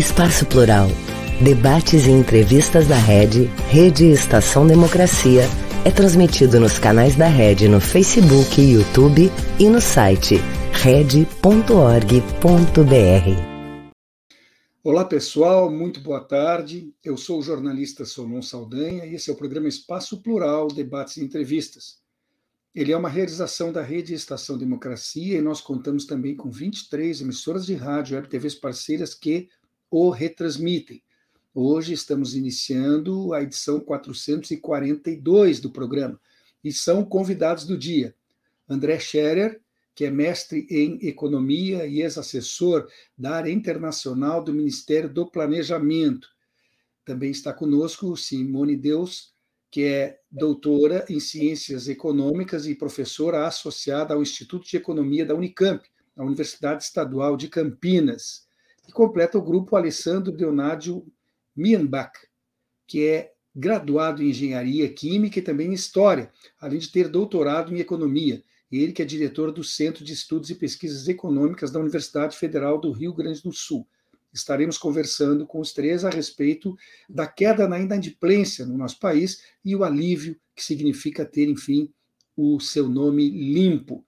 Espaço Plural. Debates e entrevistas da Rede, Rede Estação Democracia, é transmitido nos canais da Rede no Facebook YouTube e no site rede.org.br. Olá pessoal, muito boa tarde. Eu sou o jornalista Solon Saldanha e esse é o programa Espaço Plural, Debates e Entrevistas. Ele é uma realização da Rede Estação Democracia e nós contamos também com 23 emissoras de rádio e TVs parceiras que o retransmitem. Hoje estamos iniciando a edição 442 do programa e são convidados do dia André Scherer, que é mestre em economia e ex-assessor da área internacional do Ministério do Planejamento. Também está conosco Simone Deus, que é doutora em ciências econômicas e professora associada ao Instituto de Economia da Unicamp, a Universidade Estadual de Campinas. E completa o grupo Alessandro Leonádio Mienbach, que é graduado em Engenharia Química e também em História, além de ter doutorado em Economia. Ele que é diretor do Centro de Estudos e Pesquisas Econômicas da Universidade Federal do Rio Grande do Sul. Estaremos conversando com os três a respeito da queda na inadimplência no nosso país e o alívio que significa ter, enfim, o seu nome limpo.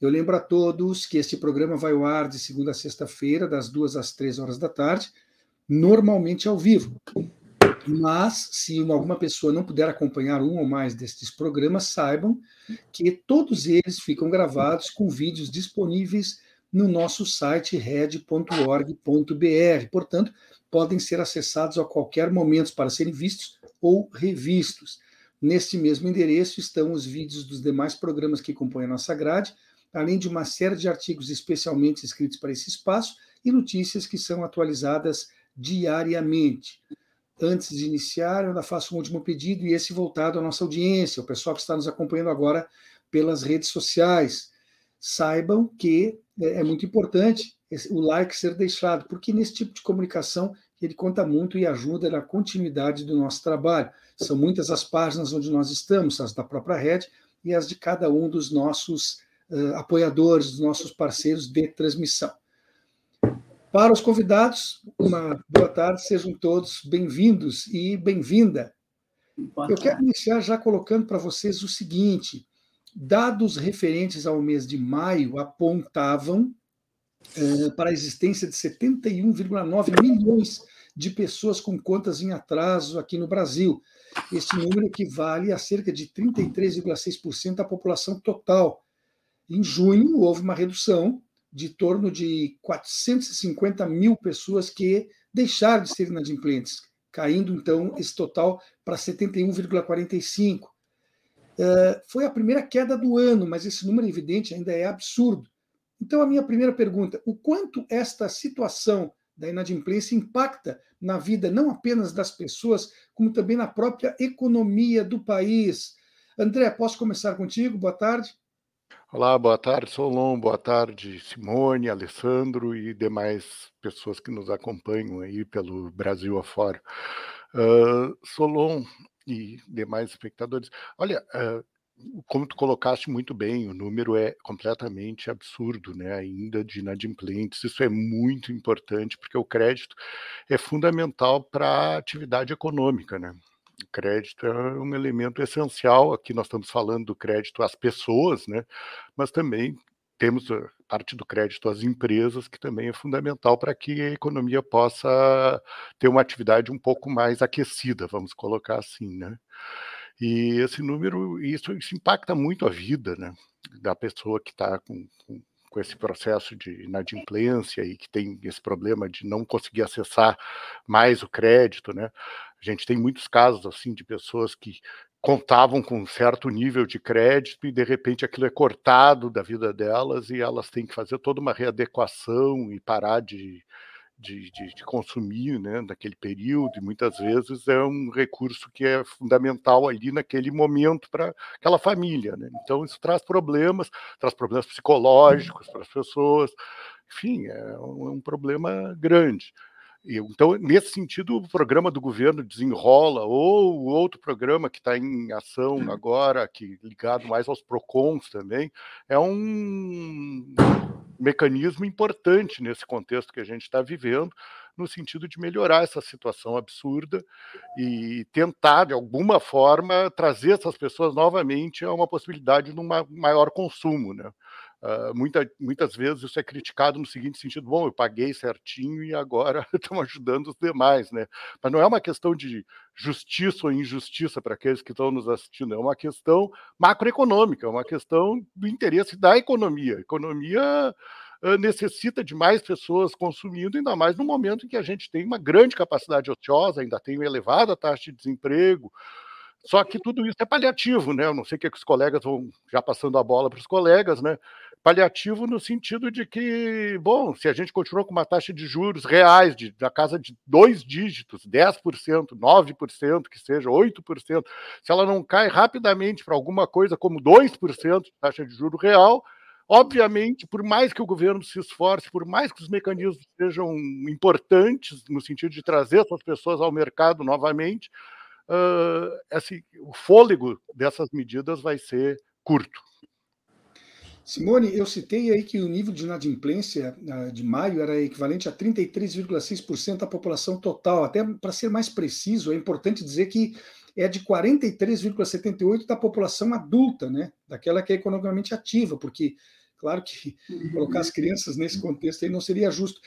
Eu lembro a todos que este programa vai ao ar de segunda a sexta-feira, das duas às três horas da tarde, normalmente ao vivo. Mas, se alguma pessoa não puder acompanhar um ou mais destes programas, saibam que todos eles ficam gravados com vídeos disponíveis no nosso site red.org.br. Portanto, podem ser acessados a qualquer momento para serem vistos ou revistos. Neste mesmo endereço estão os vídeos dos demais programas que compõem a nossa grade, além de uma série de artigos especialmente escritos para esse espaço e notícias que são atualizadas diariamente. Antes de iniciar, eu ainda faço um último pedido, e esse voltado à nossa audiência, o pessoal que está nos acompanhando agora pelas redes sociais. Saibam que é, é muito importante o like ser deixado, porque nesse tipo de comunicação ele conta muito e ajuda na continuidade do nosso trabalho. São muitas as páginas onde nós estamos, as da própria rede e as de cada um dos nossos uh, apoiadores, dos nossos parceiros de transmissão. Para os convidados, uma boa tarde, sejam todos bem-vindos e bem-vinda. Eu quero iniciar já colocando para vocês o seguinte: dados referentes ao mês de maio apontavam eh, para a existência de 71,9 milhões de pessoas com contas em atraso aqui no Brasil. Este número equivale a cerca de 33,6% da população total. Em junho, houve uma redução de torno de 450 mil pessoas que deixaram de ser inadimplentes, caindo então esse total para 71,45. Uh, foi a primeira queda do ano, mas esse número evidente ainda é absurdo. Então, a minha primeira pergunta: o quanto esta situação da inadimplência impacta na vida não apenas das pessoas, como também na própria economia do país? André, posso começar contigo? Boa tarde. Olá, boa tarde, Solon, boa tarde, Simone, Alessandro e demais pessoas que nos acompanham aí pelo Brasil afora. Uh, Solon e demais espectadores, olha, uh, como tu colocaste muito bem, o número é completamente absurdo, né? Ainda de inadimplentes. Isso é muito importante porque o crédito é fundamental para a atividade econômica, né? O crédito é um elemento essencial. Aqui nós estamos falando do crédito às pessoas, né? mas também temos a parte do crédito às empresas, que também é fundamental para que a economia possa ter uma atividade um pouco mais aquecida, vamos colocar assim. Né? E esse número, isso, isso impacta muito a vida né? da pessoa que está com, com com esse processo de inadimplência e que tem esse problema de não conseguir acessar mais o crédito, né? A gente tem muitos casos assim de pessoas que contavam com um certo nível de crédito e de repente aquilo é cortado da vida delas e elas têm que fazer toda uma readequação e parar de de, de, de, consumir né, naquele período, e muitas vezes é um recurso que é fundamental ali naquele momento para aquela família. Né? Então, isso traz problemas, traz problemas psicológicos para as pessoas, enfim, é um, é um problema grande. Então, nesse sentido, o programa do governo desenrola, ou o outro programa que está em ação agora, que ligado mais aos PROCONs também, é um mecanismo importante nesse contexto que a gente está vivendo, no sentido de melhorar essa situação absurda e tentar, de alguma forma, trazer essas pessoas novamente a uma possibilidade de um maior consumo. Né? Uh, muita, muitas vezes isso é criticado no seguinte sentido: bom, eu paguei certinho e agora estão ajudando os demais, né? Mas não é uma questão de justiça ou injustiça para aqueles que estão nos assistindo, é uma questão macroeconômica, é uma questão do interesse da economia. A economia uh, necessita de mais pessoas consumindo, ainda mais no momento em que a gente tem uma grande capacidade ociosa, ainda tem uma elevada taxa de desemprego. Só que tudo isso é paliativo, né? Eu não sei o que, é que os colegas vão já passando a bola para os colegas, né? paliativo no sentido de que, bom, se a gente continua com uma taxa de juros reais de, da casa de dois dígitos, 10%, 9%, que seja 8%, se ela não cai rapidamente para alguma coisa como 2% de taxa de juro real, obviamente, por mais que o governo se esforce, por mais que os mecanismos sejam importantes no sentido de trazer essas pessoas ao mercado novamente, uh, assim, o fôlego dessas medidas vai ser curto. Simone, eu citei aí que o nível de inadimplência ah, de maio era equivalente a 33,6% da população total. Até para ser mais preciso, é importante dizer que é de 43,78% da população adulta, né? daquela que é economicamente ativa, porque, claro que colocar as crianças nesse contexto aí não seria justo.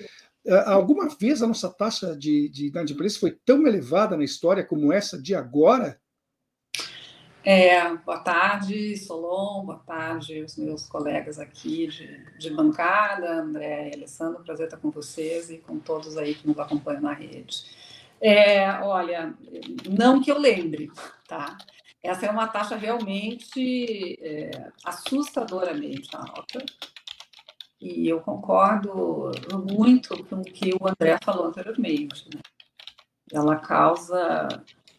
Ah, alguma vez a nossa taxa de, de inadimplência foi tão elevada na história como essa de agora? É, boa tarde, Solon, boa tarde, os meus colegas aqui de, de bancada, André e Alessandro, prazer estar com vocês e com todos aí que nos acompanham na rede. É, olha, não que eu lembre, tá? Essa é uma taxa realmente é, assustadoramente alta. E eu concordo muito com o que o André falou anteriormente. Né? Ela causa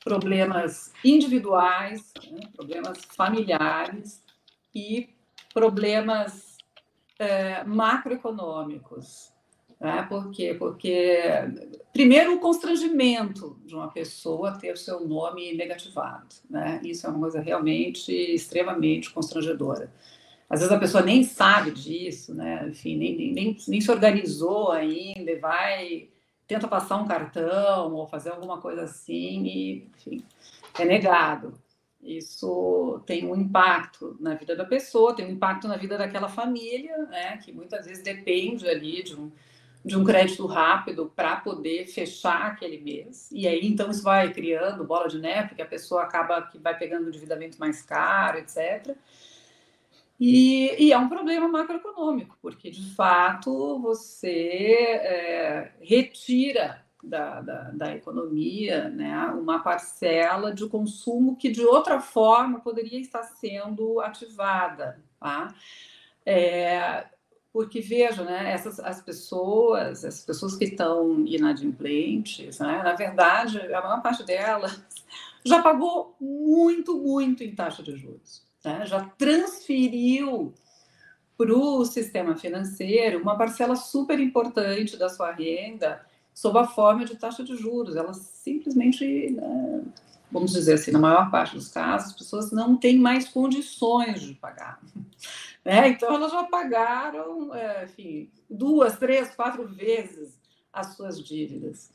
problemas individuais, né, problemas familiares e problemas é, macroeconômicos. Né? Por quê? Porque, primeiro, o constrangimento de uma pessoa ter o seu nome negativado. Né? Isso é uma coisa realmente extremamente constrangedora. Às vezes a pessoa nem sabe disso, né? enfim, nem, nem, nem se organizou ainda e vai tenta passar um cartão ou fazer alguma coisa assim e, enfim, é negado. Isso tem um impacto na vida da pessoa, tem um impacto na vida daquela família, né, que muitas vezes depende ali de um, de um crédito rápido para poder fechar aquele mês. E aí, então, isso vai criando bola de neve, porque a pessoa acaba que vai pegando um endividamento mais caro, etc. E, e, é um problema macroeconômico, porque de fato você é, retira da, da, da, economia né, uma parcela de consumo que de outra forma poderia estar sendo ativada. Tá? É, porque veja, né, essas as pessoas, as pessoas que estão inadimplentes, né, na verdade, a maior parte delas já pagou muito, muito em taxa de juros né, já transferiu para o sistema financeiro uma parcela super importante da sua renda sob a forma de taxa de juros. Elas simplesmente, né, vamos dizer assim, na maior parte dos casos, as pessoas não têm mais condições de pagar. Né? Então, elas já pagaram, é, enfim, duas, três, quatro vezes as suas dívidas.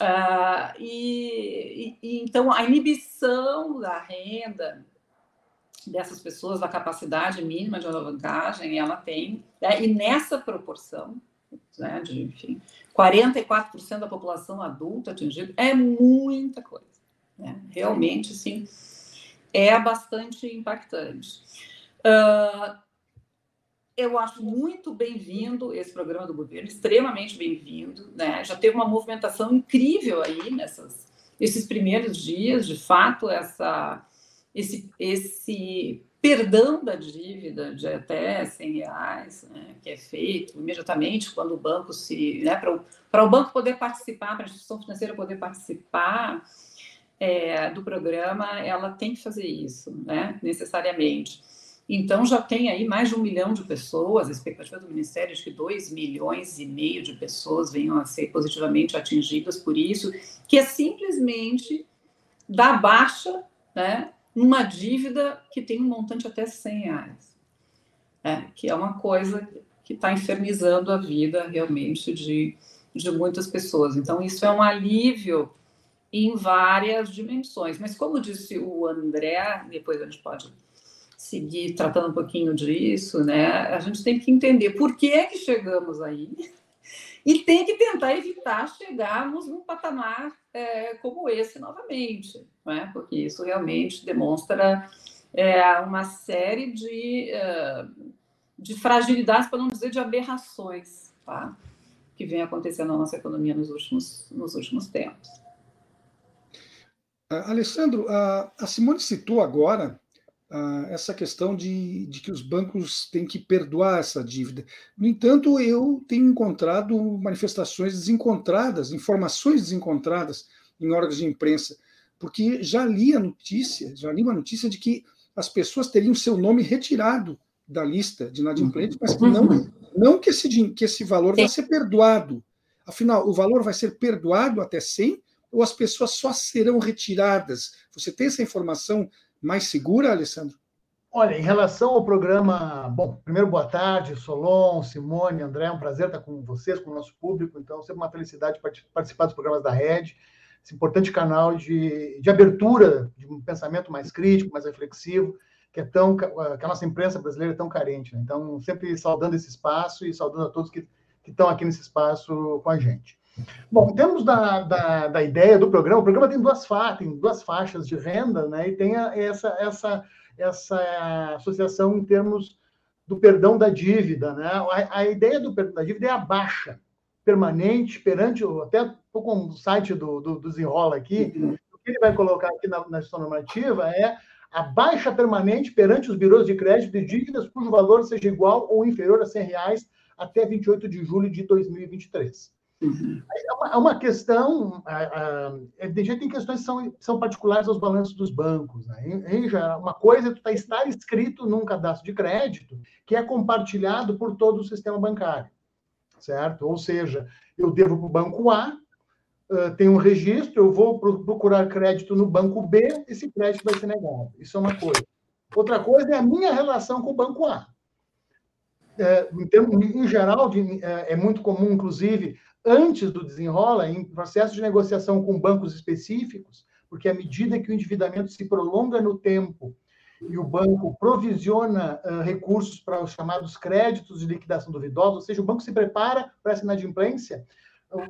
Ah, e, e, então, a inibição da renda dessas pessoas, da capacidade mínima de alavancagem, ela tem, né, e nessa proporção, né, de, enfim, 44% da população adulta atingida, é muita coisa. Né? Realmente, sim, é bastante impactante. Uh, eu acho muito bem-vindo esse programa do governo, extremamente bem-vindo. Né? Já teve uma movimentação incrível aí nessas, esses primeiros dias, de fato, essa esse, esse perdão da dívida de até 100 reais, né, que é feito imediatamente quando o banco se. Né, para o banco poder participar, para a instituição financeira poder participar é, do programa, ela tem que fazer isso, né, necessariamente. Então, já tem aí mais de um milhão de pessoas, a expectativa do Ministério é de que 2 milhões e meio de pessoas venham a ser positivamente atingidas por isso, que é simplesmente dar baixa né, numa dívida que tem um montante até 100 reais. É, que é uma coisa que está infernizando a vida realmente de, de muitas pessoas. Então, isso é um alívio em várias dimensões. Mas, como disse o André, depois a gente pode seguir tratando um pouquinho disso, né? A gente tem que entender por que que chegamos aí e tem que tentar evitar chegarmos num patamar é, como esse novamente, né? Porque isso realmente demonstra é, uma série de, é, de fragilidades, para não dizer de aberrações, tá? Que vem acontecendo na nossa economia nos últimos, nos últimos tempos. Alessandro, a Simone citou agora essa questão de, de, que os bancos têm que perdoar essa dívida. No entanto, eu tenho encontrado manifestações desencontradas, informações desencontradas em órgãos de imprensa, porque já li a notícia, já li uma notícia de que as pessoas teriam seu nome retirado da lista de inadimplentes, mas que não, uhum. não que, esse, que esse valor vai ser perdoado. Afinal, o valor vai ser perdoado até 100 ou as pessoas só serão retiradas? Você tem essa informação mais segura, Alessandro? Olha, em relação ao programa, bom, primeiro boa tarde, Solon, Simone, André, é um prazer estar com vocês, com o nosso público, então sempre uma felicidade participar dos programas da Rede, esse importante canal de, de abertura de um pensamento mais crítico, mais reflexivo, que é tão que a nossa imprensa brasileira é tão carente. Né? Então, sempre saudando esse espaço e saudando a todos que, que estão aqui nesse espaço com a gente. Bom, em termos da, da, da, ideia do programa, o programa tem duas, fa tem duas faixas de renda, né? E tem a, essa, essa, essa associação em termos do perdão da dívida, né? A, a ideia do perdão da dívida é a baixa permanente perante, até estou com o site do, do, do Desenrola aqui, uhum. o que ele vai colocar aqui na, na normativa é a baixa permanente perante os birôs de crédito de dívidas cujo valor seja igual ou inferior a 100 reais até 28 de julho de 2023. Uhum. É, uma, é uma questão, a, a, tem questões que são, são particulares aos balanços dos bancos. Né? Em, em geral, uma coisa é tu tá, estar escrito num cadastro de crédito que é compartilhado por todo o sistema bancário, certo? Ou seja, eu devo para o banco A, uh, tem um registro, eu vou procurar crédito no banco B, esse crédito vai ser negado. Isso é uma coisa. Outra coisa é a minha relação com o banco A. É, em, termos, em geral, de, é, é muito comum, inclusive, antes do desenrola, em processo de negociação com bancos específicos, porque à medida que o endividamento se prolonga no tempo e o banco provisiona uh, recursos para os chamados créditos de liquidação duvidosa, ou seja, o banco se prepara para essa inadimplência,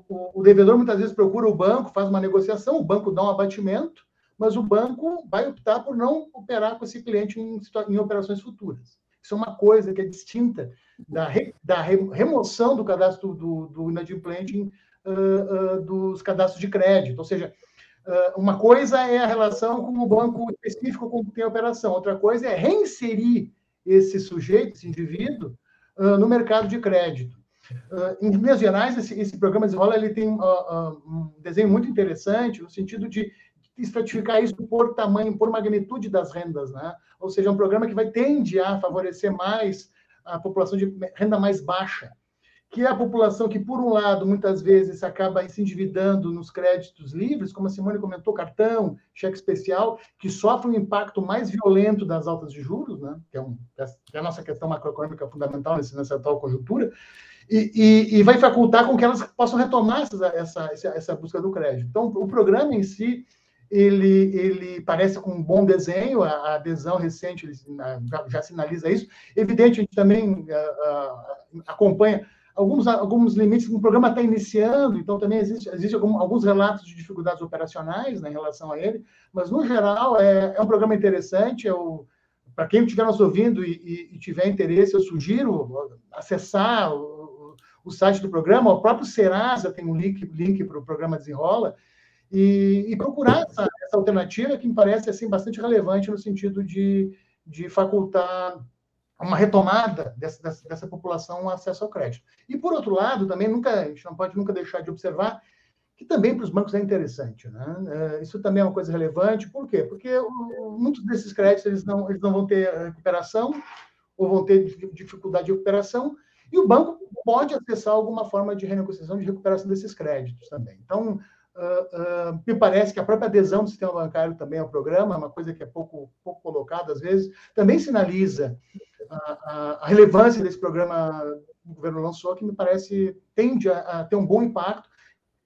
o, o, devedor muitas vezes procura o banco, faz uma negociação, o banco dá um abatimento, mas o banco vai optar por não operar com esse cliente em, em operações futuras. Isso é uma coisa que é distinta da, re, da remoção do cadastro do, do inadimplente uh, uh, dos cadastros de crédito. Ou seja, uh, uma coisa é a relação com o banco específico com que tem a operação, outra coisa é reinserir esse sujeito, esse indivíduo, no mercado de crédito. em linhas gerais, esse, esse programa Desenrola ele tem um desenho muito interessante no sentido de estratificar isso por tamanho, por magnitude das rendas, né? Ou seja, é um programa que vai tende a favorecer mais a população de renda mais baixa, que é a população que, por um lado, muitas vezes acaba se endividando nos créditos livres, como a Simone comentou, cartão, cheque especial, que sofre um impacto mais violento das altas de juros, né? que, é um, que é a nossa questão macroeconômica fundamental nessa atual conjuntura, e, e, e, vai facultar com que elas possam retomar essa, essa, essa busca do crédito. Então, o programa em si ele, ele parece com um bom desenho, a, adesão recente já, sinaliza isso. Evidente, a gente também uh, acompanha alguns, alguns limites, o programa está iniciando, então também existe, existe algum, alguns relatos de dificuldades operacionais né, em relação a ele, mas, no geral, é, é um programa interessante, para quem estiver nos ouvindo e, e, tiver interesse, eu sugiro acessar o, o, site do programa, o próprio Serasa tem um link, link para o programa Desenrola, e, e procurar essa, essa, alternativa que me parece assim, bastante relevante no sentido de, de facultar uma retomada dessa, dessa, dessa população acesso ao crédito. E, por outro lado, também nunca, a gente não pode nunca deixar de observar que também para os bancos é interessante. Né? É, isso também é uma coisa relevante. Por quê? Porque muitos desses créditos eles não, eles não vão ter recuperação ou vão ter dificuldade de recuperação, e o banco pode acessar alguma forma de renegociação, de recuperação desses créditos também. Então, Uh, me parece que a própria adesão do sistema bancário também ao programa, é uma coisa que é pouco, pouco colocada às vezes, também sinaliza a, a, relevância desse programa que o governo lançou, que me parece tende a, a ter um bom impacto,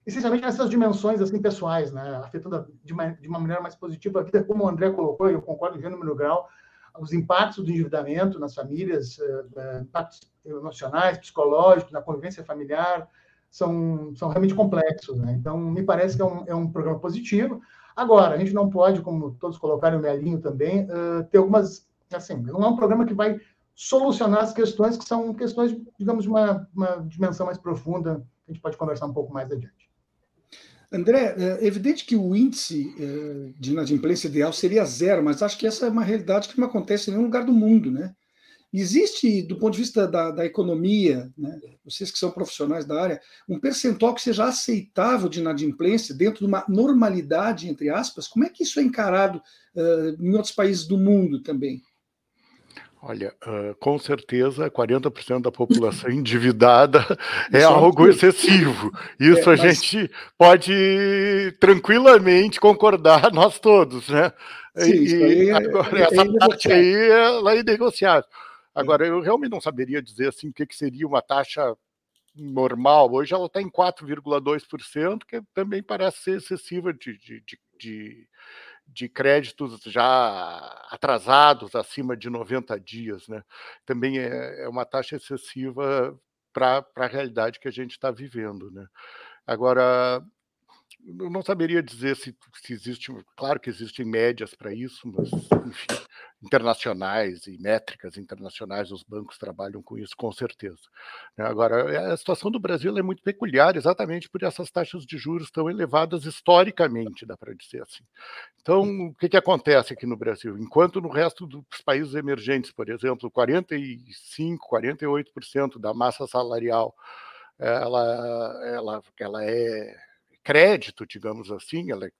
essencialmente nessas dimensões assim pessoais, né, afetando de uma, de uma maneira mais positiva a vida, como o André colocou, e eu concordo em número grau, os impactos do endividamento nas famílias, eh, eh, impactos emocionais, psicológicos, na convivência familiar, são, são realmente complexos. Né? Então, me parece que é um, é um programa positivo. Agora, a gente não pode, como todos colocaram o Melinho também, uh, ter algumas. Assim, não é um programa que vai solucionar as questões que são questões, digamos, de uma, uma dimensão mais profunda, que a gente pode conversar um pouco mais adiante. André, é evidente que o índice de inadimplência ideal seria zero, mas acho que essa é uma realidade que não acontece em nenhum lugar do mundo, né? Existe, do ponto de vista da, da economia, né, vocês que são profissionais da área, um percentual que seja aceitável de inadimplência dentro de uma normalidade, entre aspas? Como é que isso é encarado uh, em outros países do mundo também? Olha, uh, com certeza 40% da população endividada é algo excessivo. Isso é, a mas... gente pode tranquilamente concordar, nós todos, né? Sim, e, é, agora, é, essa é parte aí ela é negociável. Agora, eu realmente não saberia dizer assim o que, que seria uma taxa normal. Hoje ela está em 4,2%, que também parece ser excessiva de, de, de, de créditos já atrasados acima de 90 dias, né? Também é, é uma taxa excessiva para a realidade que a gente está vivendo, né? Agora, eu não saberia dizer se, se existe, claro que existem médias para isso, mas, enfim, internacionais e métricas internacionais, os bancos trabalham com isso, com certeza. Né. Agora, a situação do Brasil é muito peculiar, exatamente por essas taxas de juros tão elevadas historicamente, dá para dizer assim. Então, o que, que acontece aqui no Brasil? Enquanto no resto dos países emergentes, por exemplo, 45, 48% da massa salarial ela, ela, ela é crédito, digamos assim, ela é,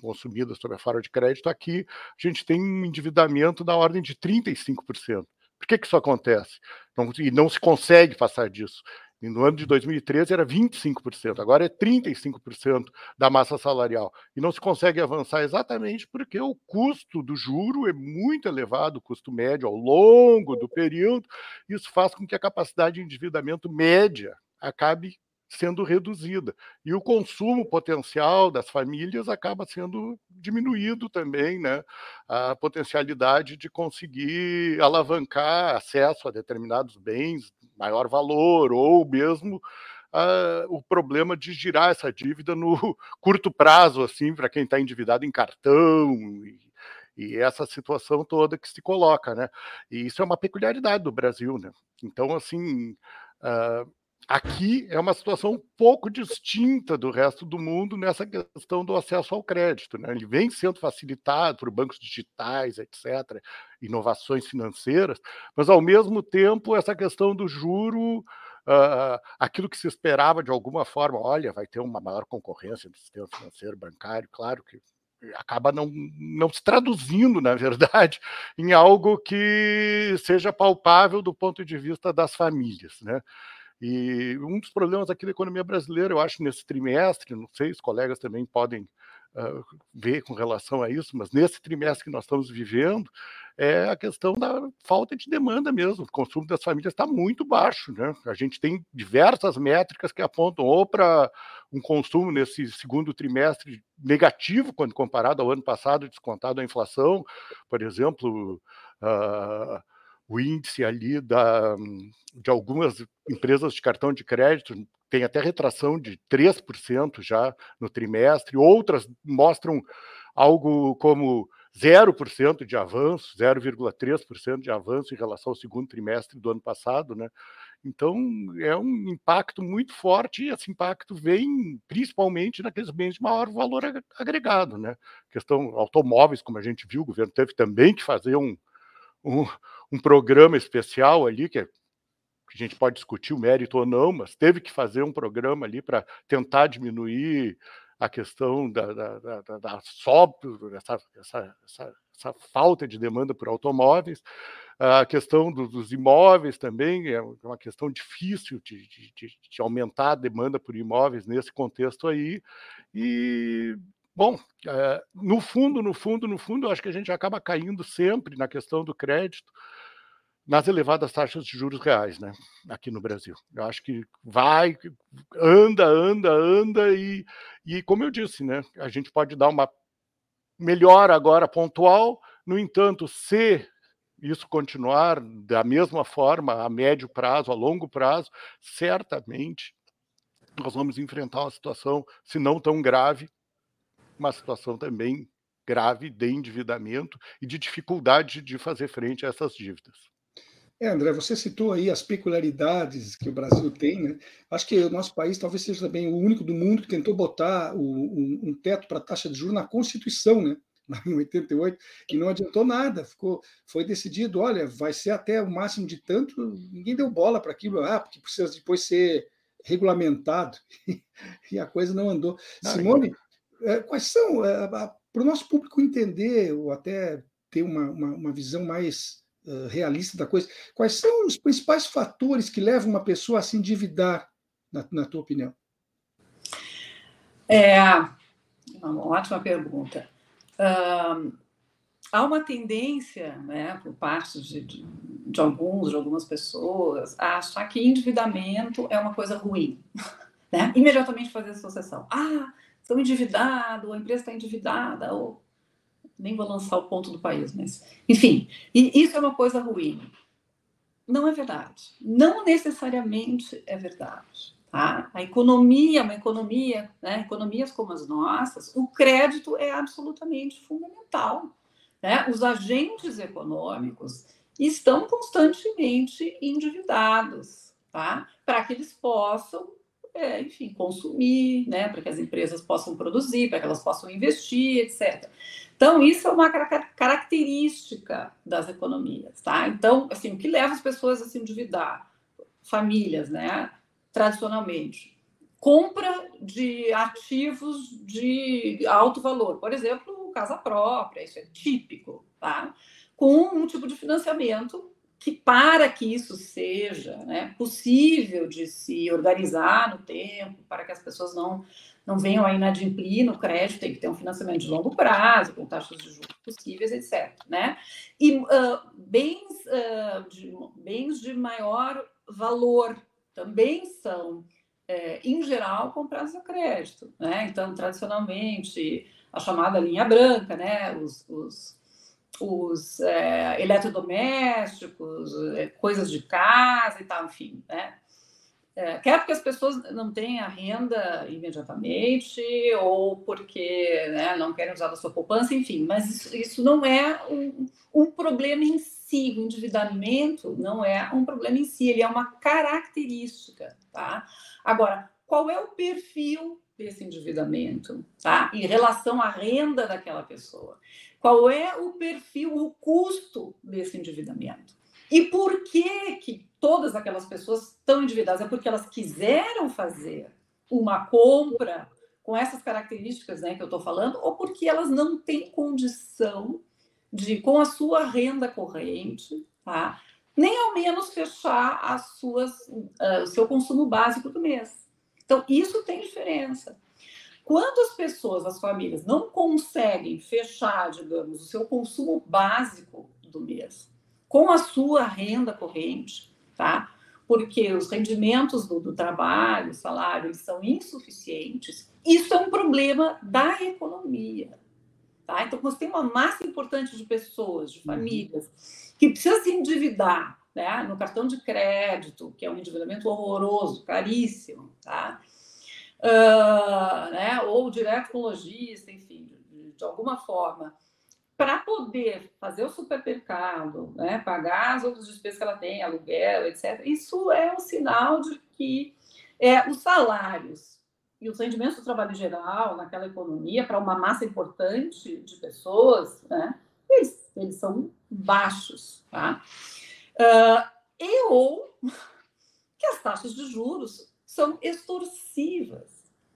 consumida sob a forma de crédito, aqui a gente tem um endividamento da ordem de 35%. Por que, que isso acontece? Não, e não se consegue passar disso. E no ano de 2013 era 25%, agora é 35% da massa salarial. E não se consegue avançar exatamente porque o custo do juro é muito elevado, o custo médio ao longo do período. Isso faz com que a capacidade de endividamento média acabe sendo reduzida. E o consumo potencial das famílias acaba sendo diminuído também, né? A potencialidade de conseguir alavancar acesso a determinados bens, maior valor, ou mesmo Uh, o problema de girar essa dívida no curto prazo, assim, para quem está endividado em cartão e, e, essa situação toda que se coloca, né? E isso é uma peculiaridade do Brasil, né? Então, assim, uh, Aqui é uma situação um pouco distinta do resto do mundo nessa questão do acesso ao crédito. Né? Ele vem sendo facilitado por bancos digitais, etc., inovações financeiras, mas, ao mesmo tempo, essa questão do juro, uh, aquilo que se esperava de alguma forma, olha, vai ter uma maior concorrência no sistema financeiro bancário, claro que acaba não, não se traduzindo, na verdade, em algo que seja palpável do ponto de vista das famílias. Né? E um dos problemas aqui da economia brasileira, eu acho, nesse trimestre, não sei, os colegas também podem uh, ver com relação a isso, mas nesse trimestre que nós estamos vivendo, é a questão da falta de demanda mesmo. O consumo das famílias está muito baixo. Né? A gente tem diversas métricas que apontam ou para um consumo nesse segundo trimestre negativo, quando comparado ao ano passado, descontado a inflação, por exemplo. Uh, o índice ali da, de algumas empresas de cartão de crédito tem até retração de 3% já no trimestre, outras mostram algo como 0% de avanço, 0,3% de avanço em relação ao segundo trimestre do ano passado, né? Então, é um impacto muito forte e esse impacto vem principalmente naqueles bens de maior valor agregado, né? questão automóveis, como a gente viu, o governo teve também que fazer um, um, um programa especial ali, que, é, que a gente pode discutir o mérito ou não, mas teve que fazer um programa ali para tentar diminuir a questão da, da, da, da, essa, essa, essa, essa, falta de demanda por automóveis, a questão do, dos imóveis também é uma questão difícil de, de, de, aumentar a demanda por imóveis nesse contexto aí, e Bom, é, no fundo, no fundo, no fundo, acho que a gente acaba caindo sempre na questão do crédito, nas elevadas taxas de juros reais, né, aqui no Brasil. Eu acho que vai, anda, anda, anda e, e como eu disse, né, a gente pode dar uma melhora agora pontual, no entanto, se isso continuar da mesma forma a médio prazo, a longo prazo, certamente nós vamos enfrentar uma situação, se não tão grave, uma situação também grave de endividamento e de dificuldade de fazer frente a essas dívidas. É, André, você citou aí as peculiaridades que o Brasil tem, né? Acho que o nosso país talvez seja também o único do mundo que tentou botar o, um, um, teto para a taxa de juros na Constituição, né? Em 88, e não adiantou nada. Ficou, foi decidido, olha, vai ser até o máximo de tanto, ninguém deu bola para aquilo, ah, porque precisa depois ser regulamentado, e a coisa não andou. Não, Simone, quais são, é, para o nosso público entender, ou até ter uma, uma, uma visão mais uh, realista da coisa. Quais são os principais fatores que levam uma pessoa a se endividar, na, na tua opinião? É uma ótima pergunta. Uh, há uma tendência, né, por parte de, de, alguns, de algumas pessoas, a achar que endividamento é uma coisa ruim. Né? Imediatamente fazer associação. Ah, estou endividado, a empresa está endividada, ou nem vou lançar o ponto do país, mas enfim, isso é uma coisa ruim. Não é verdade. Não necessariamente é verdade. Tá? A economia, uma economia, né, economias como as nossas, o crédito é absolutamente fundamental. Né? Os agentes econômicos estão constantemente endividados, tá? Para que eles possam é, enfim, consumir, né, para que as empresas possam produzir, para que elas possam investir, etc. Então, isso é uma característica das economias, tá? Então, assim, o que leva as pessoas a se endividar? Famílias, né, tradicionalmente. Compra de ativos de alto valor, por exemplo, casa própria, isso é típico, tá? Com um tipo de financiamento que para que isso seja né, possível de se organizar no tempo, para que as pessoas não, não venham a inadimplir no crédito, tem que ter um financiamento de longo prazo, com taxas de juros possíveis, etc. Né? E uh, bens, uh, de, bens de maior valor também são, é, em geral, comprados a crédito. Né? Então, tradicionalmente, a chamada linha branca, né? os, os os é, eletrodomésticos, é, coisas de casa e tal, enfim, né? É, quer porque as pessoas não têm a renda imediatamente, ou porque né, não querem usar da sua poupança, enfim, mas isso, isso não é um, um, problema em si, o endividamento não é um problema em si, ele é uma característica, tá? Agora, qual é o perfil desse endividamento, tá? Em relação à renda daquela pessoa. Qual é o perfil, o custo desse endividamento? E por que que todas aquelas pessoas estão endividadas? É porque elas quiseram fazer uma compra com essas características né, que eu estou falando, ou porque elas não têm condição de, com a sua renda corrente, tá, nem ao menos fechar as suas, uh, o seu consumo básico do mês. Então, isso tem diferença. Quando as pessoas, as famílias, não conseguem fechar, digamos, o seu consumo básico do mês com a sua renda corrente, tá? Porque os rendimentos do, do trabalho, salário, eles são insuficientes, isso é um problema da economia. Tá? Então, você tem uma massa importante de pessoas, de uhum. famílias, que precisa se endividar né? no cartão de crédito, que é um endividamento horroroso, caríssimo, tá? Uh, né, ou direto com o lojista, enfim, de, alguma forma, para poder fazer o supermercado, né, pagar as outras despesas que ela tem, aluguel, etc., isso é um sinal de que é, os salários e os rendimentos do trabalho geral naquela economia, para uma massa importante de pessoas, né, eles, eles são baixos. Tá? Uh, e ou que as taxas de juros são extorsivas.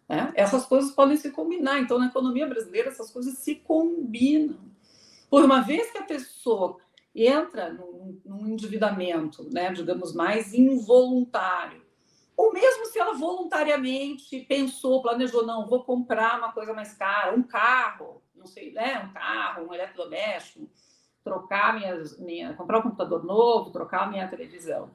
Né? Essas coisas podem se combinar. Então, na economia brasileira, essas coisas se combinam. Por uma vez que a pessoa entra num, num endividamento, né, digamos, mais involuntário, ou mesmo se ela voluntariamente pensou, planejou, não, vou comprar uma coisa mais cara, um carro, não sei, né, um carro, um eletrodoméstico, trocar minha, minha, comprar um computador novo, trocar minha televisão.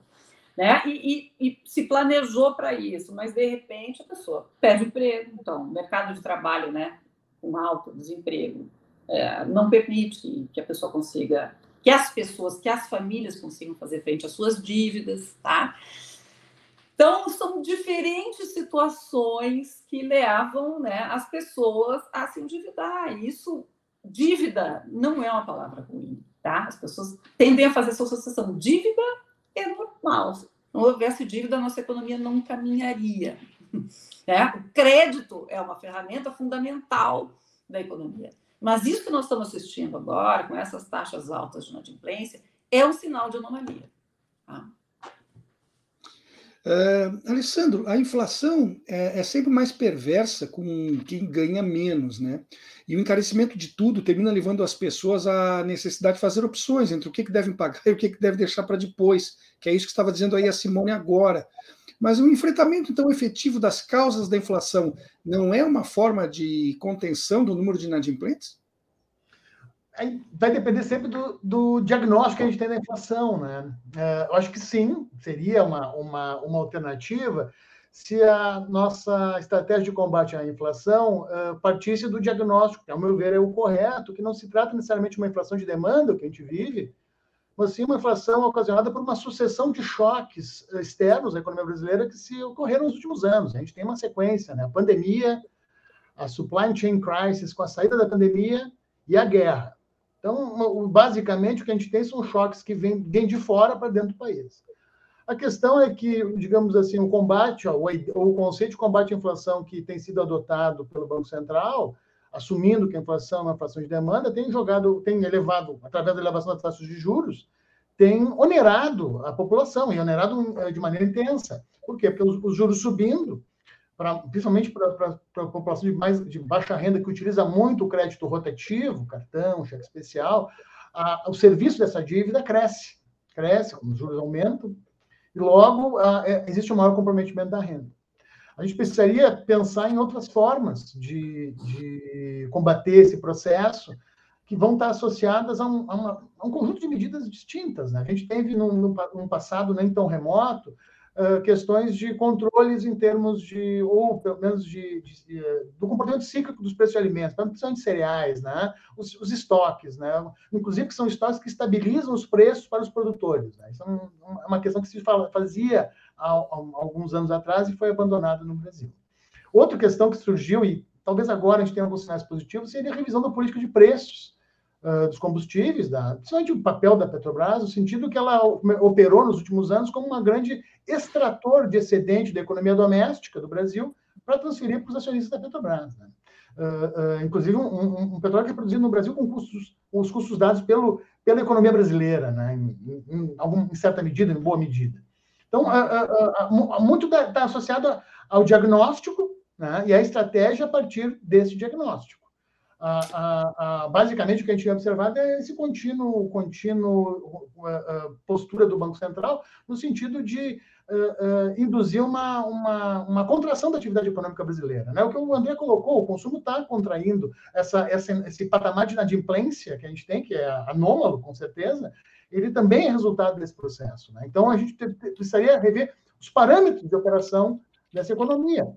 Né? E, e, e se planejou para isso, mas de repente a pessoa perde emprego. Então, mercado de trabalho né, com alto desemprego é, não permite que, que a pessoa consiga, que as pessoas, que as famílias consigam fazer frente às suas dívidas. Tá? Então, são diferentes situações que levam né, as pessoas a se endividar. Isso, dívida, não é uma palavra ruim, tá? As pessoas tendem a fazer essa associação. Dívida é normal. Não houvesse dívida, a nossa economia não caminharia. É? O crédito é uma ferramenta fundamental da economia. Mas isso que nós estamos assistindo agora, com essas taxas altas de inadimplência, é um sinal de anomalia. Tá? Uh, Alessandro, a inflação é, é, sempre mais perversa com quem ganha menos, né? E o encarecimento de tudo termina levando as pessoas à necessidade de fazer opções entre o que, que devem pagar e o que, que devem deixar para depois, que é isso que estava dizendo aí a Simone agora. Mas o enfrentamento, então, efetivo das causas da inflação não é uma forma de contenção do número de inadimplentes? Vai depender sempre do, do, diagnóstico que a gente tem da inflação, né? É, eu acho que sim, seria uma, uma, uma alternativa se a nossa estratégia de combate à inflação uh, partisse do diagnóstico, que, ao meu ver, é o correto, que não se trata necessariamente de uma inflação de demanda que a gente vive, mas sim uma inflação ocasionada por uma sucessão de choques externos à economia brasileira que se ocorreram nos últimos anos. A gente tem uma sequência, né? A pandemia, a supply chain crisis com a saída da pandemia e a guerra. Então, basicamente, o que a gente tem são choques que vêm, de fora para dentro do país. A questão é que, digamos assim, o combate, ó, o conceito de combate à inflação que tem sido adotado pelo Banco Central, assumindo que a inflação é uma inflação de demanda, tem jogado, tem elevado, através da elevação das taxas de juros, tem onerado a população, e onerado eh, de maneira intensa. Por quê? Porque os juros subindo, pra, principalmente para a população de, mais, de baixa renda que utiliza muito o crédito rotativo, cartão, cheque especial, a, o serviço dessa dívida cresce. Cresce, os juros aumentam, e logo a, é, existe um maior comprometimento da renda. A gente precisaria pensar em outras formas de, de combater esse processo que vão estar associadas a um, a, uma, a um conjunto de medidas distintas. Né? A gente teve, num, num passado nem tão remoto, questões de controles em termos de, ou pelo menos de, de, de do comportamento cíclico dos preços de alimentos, principalmente de cereais, né? Os, os, estoques, né? Inclusive que são estoques que estabilizam os preços para os produtores. Né? Isso é, é uma questão que se fazia há, há alguns anos atrás e foi abandonada no Brasil. Outra questão que surgiu, e talvez agora a gente tenha alguns sinais positivos, seria a revisão da política de preços uh, dos combustíveis, da, principalmente o papel da Petrobras, no sentido que ela operou nos últimos anos como uma grande extrator de excedente da economia doméstica do Brasil para transferir para os acionistas da Petrobras. Né? Uh, uh, inclusive, um, um, um, petróleo que é produzido no Brasil com custos, os custos dados pelo, pela economia brasileira, né? em, em, algum, em certa medida, em boa medida. Então, uh, muito está associado ao diagnóstico né? e à estratégia a partir desse diagnóstico a, a, basicamente o que a gente tem observado é esse contínuo, contínuo postura do Banco Central no sentido de uh, uh, induzir uma, uma, uma, contração da atividade econômica brasileira. Né? O que o André colocou, o consumo está contraindo essa, essa, esse patamar de inadimplência que a gente tem, que é anômalo, com certeza, ele também é resultado desse processo. Né? Então, a gente precisaria rever os parâmetros de operação dessa economia.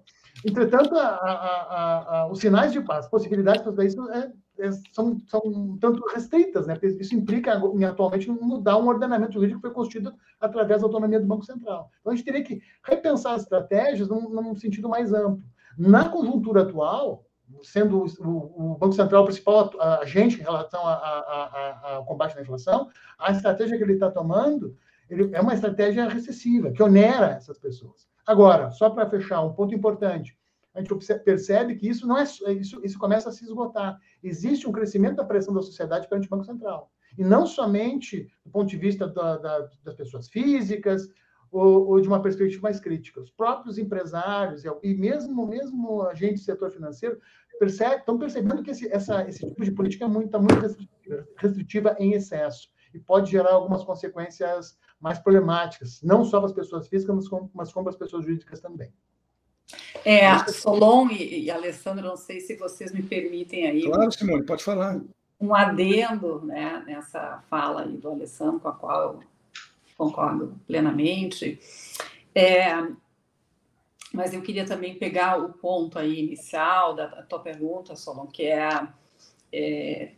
Entretanto, a, a, a, os sinais de paz, possibilidades para isso é, é, são, são tanto restritas, né? Isso implica, atualmente, mudar um ordenamento jurídico que foi constituído através da autonomia do Banco Central. Então, a gente teria que repensar as estratégias num, num sentido mais amplo. Na conjuntura atual, sendo o, o, Banco Central o principal agente em relação ao combate à inflação, a estratégia que ele está tomando ele, é uma estratégia recessiva, que onera essas pessoas. Agora, só para fechar, um ponto importante. A gente percebe que isso não é isso, isso começa a se esgotar. Existe um crescimento da pressão da sociedade perante o Banco Central. E não somente do ponto de vista da, da, das pessoas físicas ou, ou, de uma perspectiva mais crítica. Os próprios empresários e mesmo mesmo agentes do setor financeiro estão percebendo que esse, essa, esse tipo de política é muito, tá muito restritiva, restritiva em excesso e pode gerar algumas consequências mais problemáticas, não só para as pessoas físicas, mas como, mas como para as pessoas jurídicas também. É, Solon e, e Alessandro, não sei se vocês me permitem aí. Claro, Simone, pode falar. um adendo né, nessa fala aí do Alessandro, com a qual eu concordo plenamente. É, mas eu queria também pegar o ponto aí inicial da, da tua pergunta, Solon, que é, é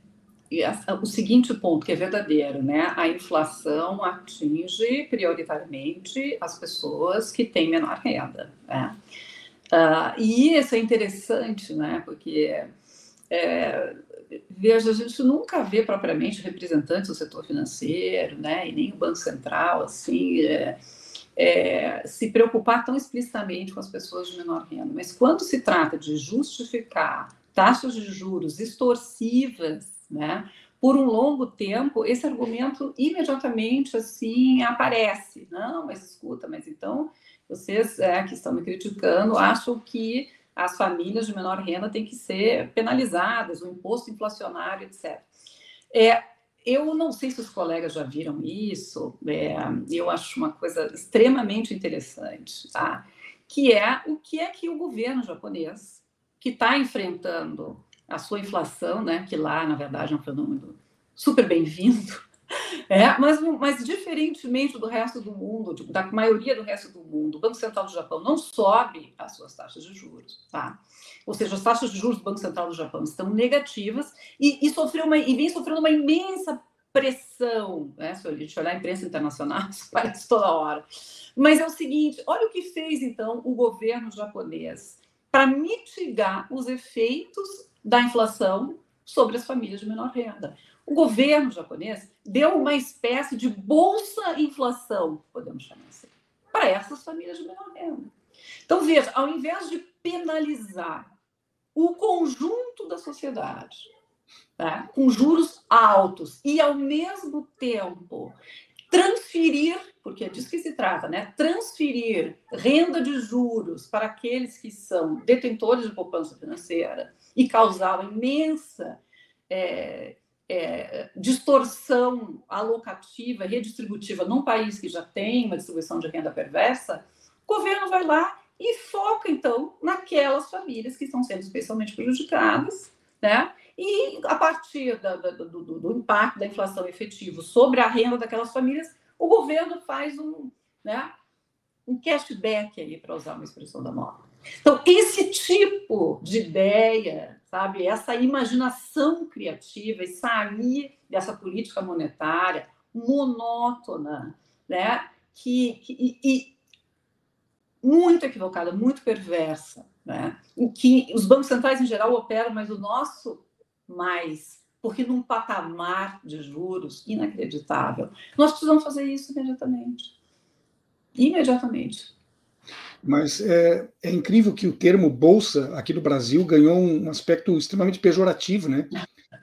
o seguinte ponto que é verdadeiro, né? A inflação atinge prioritariamente as pessoas que têm menor renda, né? Uh, e isso é interessante, né? Porque é, veja, a gente nunca vê propriamente representantes do setor financeiro, né? E nem o Banco Central, assim, é, é, se preocupar tão explicitamente com as pessoas de menor renda. Mas quando se trata de justificar taxas de juros extorsivas né? Por um longo tempo, esse argumento imediatamente assim aparece. Não, mas escuta, mas então vocês é, que estão me criticando acham que as famílias de menor renda têm que ser penalizadas, o imposto inflacionário, etc. É, eu não sei se os colegas já viram isso, é, eu acho uma coisa extremamente interessante, tá? que é o que é que o governo japonês, que está enfrentando a sua inflação, né, que lá, na verdade, é um fenômeno super bem-vindo, é, mas, mas diferentemente do resto do mundo, da maioria do resto do mundo, o Banco Central do Japão não sobe as suas taxas de juros, tá? Ou seja, as taxas de juros do Banco Central do Japão estão negativas e, e sofreu uma, e vem sofrendo uma imensa pressão, né? Se a gente olhar a imprensa internacional, isso parece toda hora. Mas é o seguinte, olha o que fez então o governo japonês para mitigar os efeitos da inflação sobre as famílias de menor renda. O governo japonês deu uma espécie de bolsa inflação, podemos chamar assim, para essas famílias de menor renda. Então, veja, ao invés de penalizar o conjunto da sociedade tá, com juros altos e, ao mesmo tempo, transferir, porque é disso que se trata, né? Transferir renda de juros para aqueles que são detentores de poupança financeira e causar uma imensa é, é, distorção alocativa, redistributiva num país que já tem uma distribuição de renda perversa, o governo vai lá e foca, então, naquelas famílias que estão sendo especialmente prejudicadas, né? E a partir da, da, do, do, impacto da inflação efetivo sobre a renda daquelas famílias, o governo faz um, né, um cashback aí, para usar uma expressão da moda. Então, esse tipo de ideia, sabe, essa imaginação criativa e sair dessa política monetária monótona, né, que, que e, e muito equivocada, muito perversa, né, em que os bancos centrais em geral operam, mas o nosso mais, porque num patamar de juros inacreditável. Nós precisamos fazer isso imediatamente. Imediatamente. Mas é, é, incrível que o termo bolsa aqui no Brasil ganhou um aspecto extremamente pejorativo, né?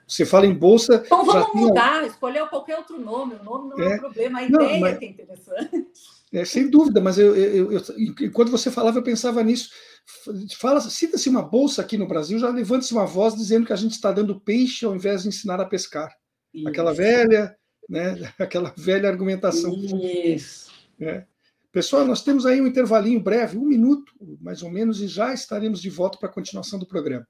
Você fala em bolsa. Então vamos mudar, escolher qualquer outro nome. O nome não é, é um problema, a não, ideia mas... que é interessante. É, sem dúvida, mas eu, eu, eu, enquanto você falava, eu pensava nisso. Fala, cita-se uma bolsa aqui no Brasil, já levanta-se uma voz dizendo que a gente está dando peixe ao invés de ensinar a pescar. Isso. Aquela velha, né? Aquela velha argumentação. Isso. É. Pessoal, nós temos aí um intervalinho breve, um minuto mais ou menos, e já estaremos de volta para a continuação do programa.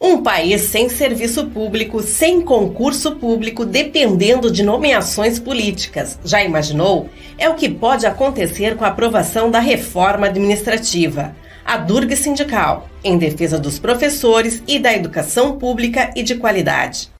Um país sem serviço público, sem concurso público, dependendo de nomeações políticas. Já imaginou? É o que pode acontecer com a aprovação da reforma administrativa. A Durga Sindical, em defesa dos professores e da educação pública e de qualidade.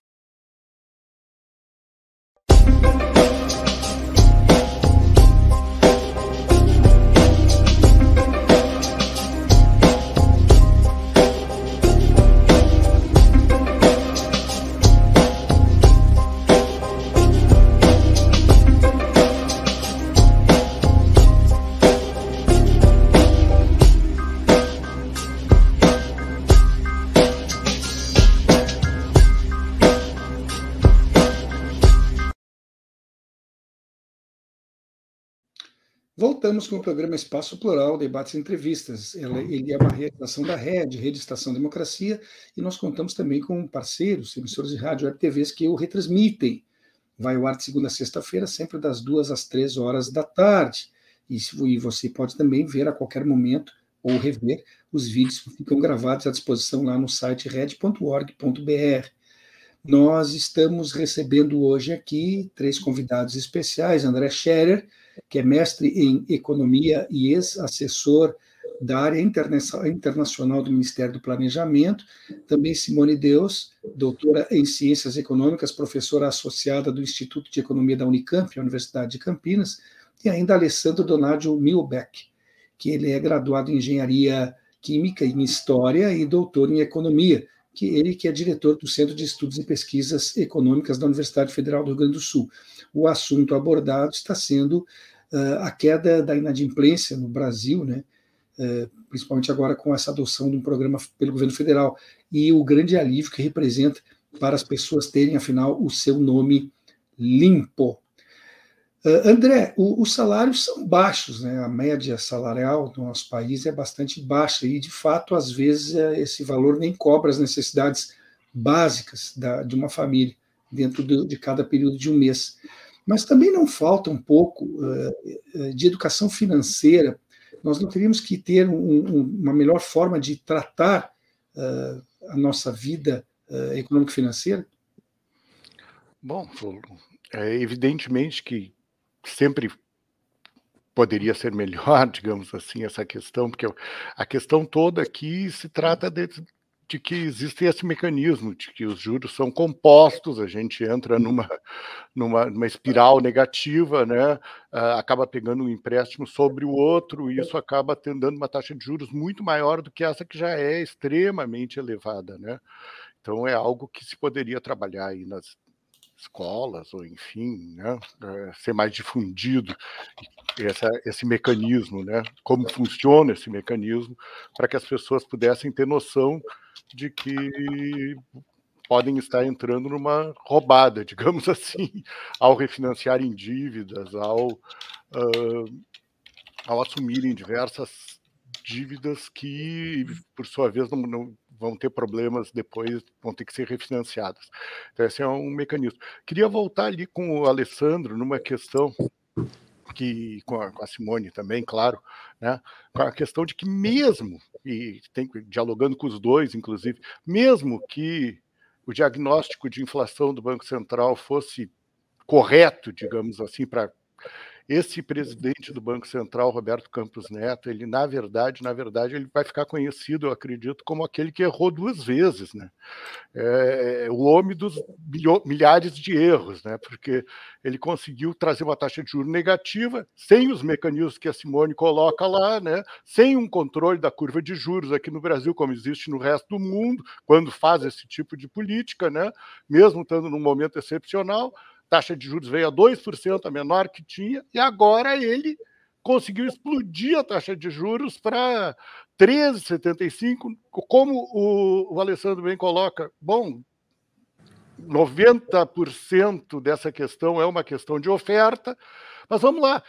Voltamos com o programa Espaço Plural, debates e entrevistas. Ele é uma realização da Rede, Rede Estação Democracia, e nós contamos também com parceiros, emissoras de rádio e TVs que o retransmitem. Vai ao ar de segunda a sexta-feira, sempre das duas às três horas da tarde. E, você pode também ver a qualquer momento ou rever os vídeos que ficam gravados à disposição lá no site red.org.br. nós estamos recebendo hoje aqui três convidados especiais: André Scherer, que é mestre em economia e ex-assessor da área internacional do Ministério do Planejamento, também Simone Deus, doutora em Ciências Econômicas, professora associada do Instituto de Economia da Unicamp, a Universidade de Campinas, e ainda Alessandro Donadio Milbeck, que ele é graduado em Engenharia Química e em História e doutor em Economia, que ele que é diretor do Centro de Estudos e Pesquisas Econômicas da Universidade Federal do Rio Grande do Sul. O assunto abordado está sendo uh, a queda da inadimplência no Brasil, né, uh, principalmente agora com essa adoção de um programa pelo governo federal, e o grande alívio que representa para as pessoas terem, afinal, o seu nome limpo. Uh, André, o, os salários são baixos, né? a média salarial do nosso país é bastante baixa e, de fato, às vezes é, esse valor nem cobre as necessidades básicas da, de uma família dentro de, de, cada período de um mês. Mas também não falta um pouco uh, de educação financeira. Nós não teríamos que ter um, um, uma melhor forma de tratar uh, a nossa vida econômico-financeira? Bom, é evidentemente que sempre poderia ser melhor, digamos assim, essa questão, porque a questão toda aqui se trata de, de que existe esse mecanismo, de que os juros são compostos, a gente entra numa, numa, numa espiral negativa, né? Uh, acaba pegando um empréstimo sobre o outro, e isso acaba tendo, dando uma taxa de juros muito maior do que essa que já é extremamente elevada. Né? Então é algo que se poderia trabalhar aí nas, escolas, ou enfim, né, eh, ser mais difundido essa, esse mecanismo, né, como funciona esse mecanismo, para que as pessoas pudessem ter noção de que podem estar entrando numa roubada, digamos assim, ao refinanciarem dívidas, ao, uh, ao assumirem diversas dívidas que, por sua vez, não, não vão ter problemas depois, vão ter que ser refinanciadas. Então, esse é um mecanismo. Queria voltar ali com o Alessandro numa questão que com a, com a, Simone também, claro, né, com a questão de que mesmo e tem dialogando com os dois, inclusive, mesmo que o diagnóstico de inflação do Banco Central fosse correto, digamos assim, para esse presidente do Banco Central, Roberto Campos Neto, ele na verdade, na verdade, ele vai ficar conhecido, eu acredito, como aquele que errou duas vezes, né? É, é o homem dos milhares de erros, né? Porque ele conseguiu trazer uma taxa de juros negativa sem os mecanismos que a Simone coloca lá, né? Sem um controle da curva de juros aqui no Brasil, como existe no resto do mundo, quando faz esse tipo de política, né? Mesmo estando num momento excepcional taxa de juros veio a 2%, a menor que tinha, e agora ele conseguiu explodir a taxa de juros para 13,75%, como o, o Alessandro bem coloca. Bom, 90% dessa questão é uma questão de oferta, mas vamos lá.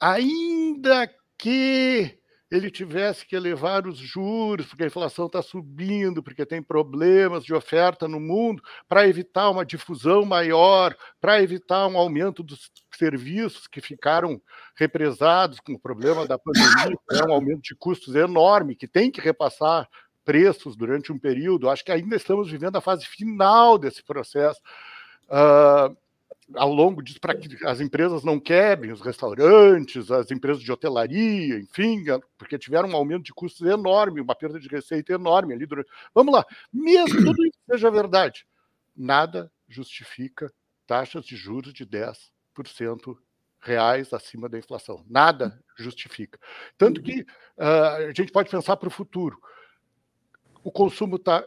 Ainda que ele tivesse que elevar os juros, porque a inflação está subindo, porque tem problemas de oferta no mundo, para evitar uma difusão maior, para evitar um aumento dos serviços que ficaram represados com o problema da pandemia, é um aumento de custos enorme, que tem que repassar preços durante um período. Acho que ainda estamos vivendo a fase final desse processo. Uh, ao longo disso, para que as empresas não quebrem, os restaurantes, as empresas de hotelaria, enfim, porque tiveram um aumento de custos enorme, uma perda de receita enorme ali durante. Vamos lá, mesmo tudo isso seja verdade, nada justifica taxas de juros de 10% reais acima da inflação. Nada justifica. Tanto que uh, a gente pode pensar para o futuro. O consumo está.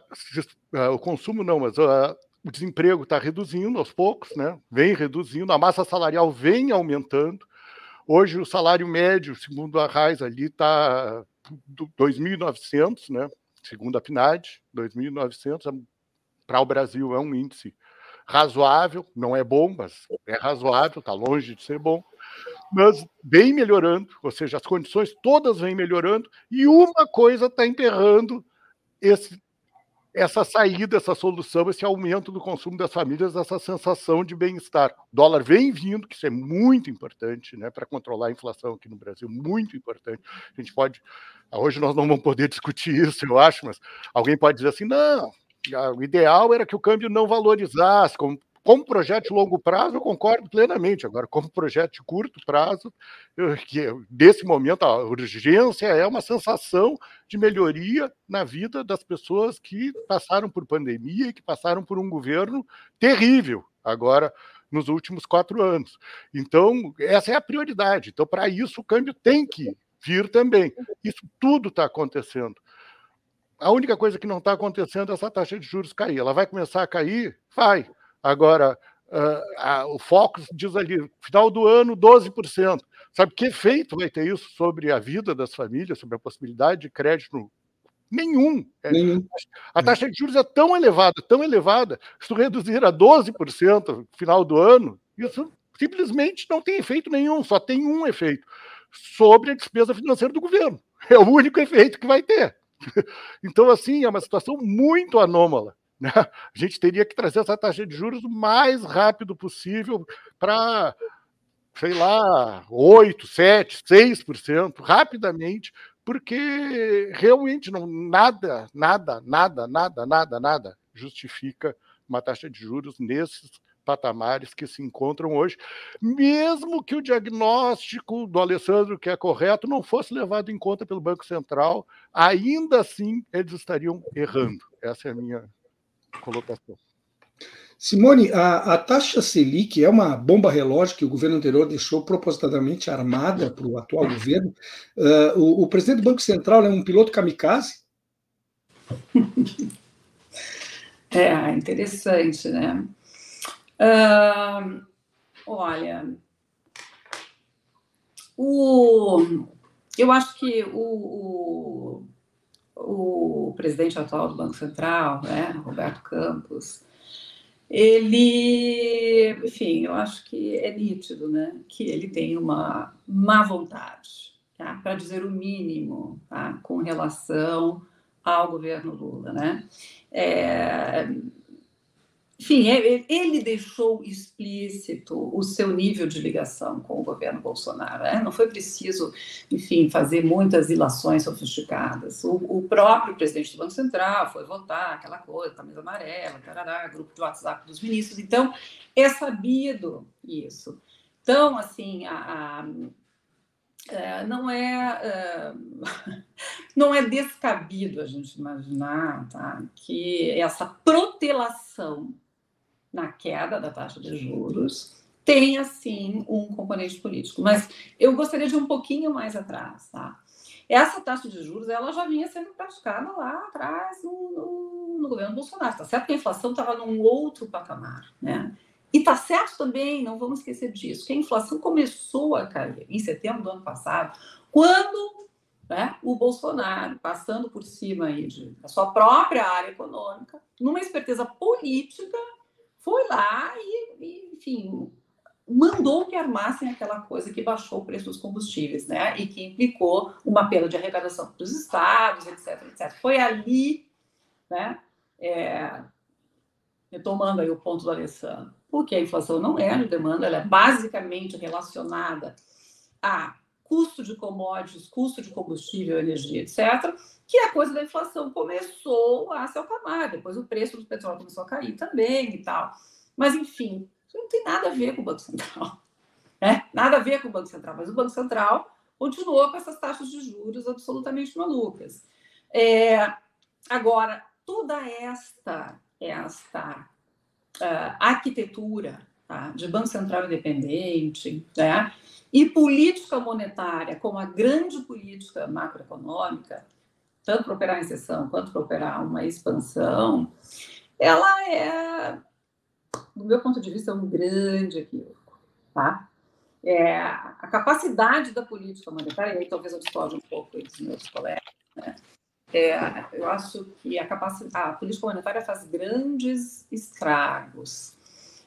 Uh, o consumo não, mas uh, o desemprego está reduzindo aos poucos, né? vem reduzindo, a massa salarial vem aumentando. Hoje o salário médio, segundo a Raiz, ali está 2.900, né? segundo a PNAD, 2.900 para o Brasil é um índice razoável, não é bom, mas é razoável, está longe de ser bom, mas vem melhorando, ou seja, as condições todas vêm melhorando, e uma coisa está emperrando esse essa saída, essa solução, esse aumento do consumo das famílias, essa sensação de bem-estar. O dólar vem vindo, que isso é muito importante né, para controlar a inflação aqui no Brasil, muito importante. A gente pode. Hoje nós não vamos poder discutir isso, eu acho, mas alguém pode dizer assim: não, o ideal era que o câmbio não valorizasse, como como projeto de longo prazo, eu concordo plenamente. Agora, como projeto de curto prazo, eu, que desse momento a urgência é uma sensação de melhoria na vida das pessoas que passaram por pandemia e que passaram por um governo terrível agora nos últimos quatro anos. Então, essa é a prioridade. Então, para isso, o câmbio tem que vir também. Isso tudo está acontecendo. A única coisa que não está acontecendo é essa taxa de juros cair. Ela vai começar a cair? Vai Agora, uh, o Focus diz ali, final do ano, 12%. Sabe que efeito vai ter isso sobre a vida das famílias, sobre a possibilidade de crédito? Nenhum. É, Nenhum. A taxa de juros é tão elevada, tão elevada, se tu reduzir a 12% no final do ano, isso simplesmente não tem efeito nenhum, só tem um efeito sobre a despesa financeira do governo. É o único efeito que vai ter. Então, assim, é uma situação muito anômala. Né? A gente teria que trazer essa taxa de juros o mais rápido possível para, sei lá, 8, 7, 6%, rapidamente, porque realmente não, nada, nada, nada, nada, nada, nada justifica uma taxa de juros nesses patamares que se encontram hoje, mesmo que o diagnóstico do Alessandro, que é correto, não fosse levado em conta pelo Banco Central, ainda assim eles estariam errando. Essa é a minha colocação. Simone, a, a, taxa Selic é uma bomba relógio que o governo anterior deixou propositadamente armada para o atual governo. Uh, o, o, presidente do Banco Central é um piloto kamikaze? É, interessante, né? Uh, olha, o, eu acho que o, o presidente atual do Banco Central, né, Roberto Campos, ele, enfim, eu acho que é nítido, né, que ele tem uma má vontade, tá, para dizer o mínimo, tá, com relação ao governo Lula, né. É, enfim, é, é, ele deixou explícito o seu nível de ligação com o governo Bolsonaro. Né? Não foi preciso, enfim, fazer muitas ilações sofisticadas. O, o, próprio presidente do Banco Central foi votar, aquela coisa, camisa amarela, tarará, grupo de WhatsApp dos ministros. Então, é sabido isso. Então, assim, a, a é, não é, não é descabido a gente imaginar tá, que essa protelação na queda da taxa de juros tem, assim, um componente político. Mas eu gostaria de ir um pouquinho mais atrás, tá? Essa taxa de juros, ela já vinha sendo praticada lá atrás no, no, no governo Bolsonaro. Tá certo que a inflação estava num outro patamar, né? E tá certo também, não vamos esquecer disso, que a inflação começou a cair em setembro do ano passado, quando né, o Bolsonaro, passando por cima aí de, da sua própria área econômica, numa esperteza política, foi lá e, enfim, mandou que armassem aquela coisa que baixou o preço dos combustíveis, né? E que implicou uma perda de arrecadação para os estados, etc, etc. Foi ali, né? É, retomando aí o ponto do Alessandro, porque a inflação não é de demanda, ela é basicamente relacionada a custo de commodities, custo de combustível, energia, etc., que a coisa da inflação começou a se acalmar. Depois o preço do petróleo começou a cair também e tal. Mas, enfim, isso não tem nada a ver com o Banco Central. Né? Nada a ver com o Banco Central. Mas o Banco Central continuou com essas taxas de juros absolutamente malucas. É, agora, toda esta, esta uh, arquitetura tá, de Banco Central independente, né? E política monetária, como a grande política macroeconômica, tanto para operar em sessão quanto para operar uma expansão, ela é, do meu ponto de vista, um grande equívoco. Tá? É, a capacidade da política monetária, e aí talvez eu discorde um pouco dos meus colegas, né? É, eu acho que a, capacidade, a política monetária faz grandes estragos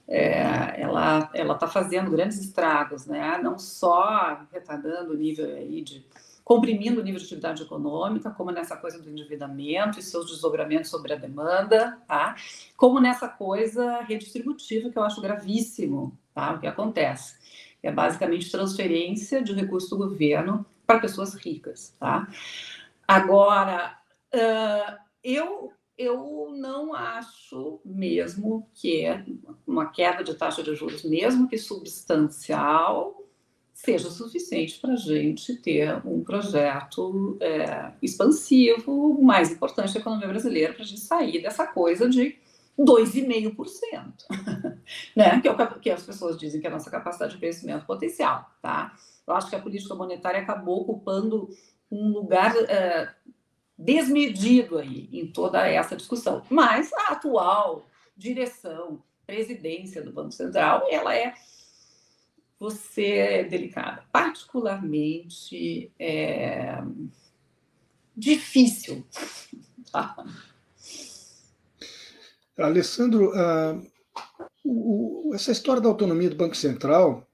é, ela está fazendo grandes estragos, né? Não só retardando o nível aí de comprimindo o nível de atividade econômica, como nessa coisa do endividamento e seus desdobramentos sobre a demanda, tá? Como nessa coisa redistributiva que eu acho gravíssimo, tá? O que acontece é basicamente transferência de recursos do governo para pessoas ricas, tá? Agora, uh, eu eu não acho mesmo que uma queda de taxa de juros, mesmo que substancial, seja suficiente para a gente ter um projeto é, expansivo, o mais importante da economia brasileira, para a gente sair dessa coisa de 2,5%, né? que é o que as pessoas dizem que é a nossa capacidade de crescimento potencial. Tá? Eu acho que a política monetária acabou ocupando um lugar é, desmedido aí em toda essa discussão. Mas a atual direção, presidência do Banco Central, ela é você é delicada, particularmente é, difícil. Tá? Alessandro, uh, o, essa história da autonomia do Banco Central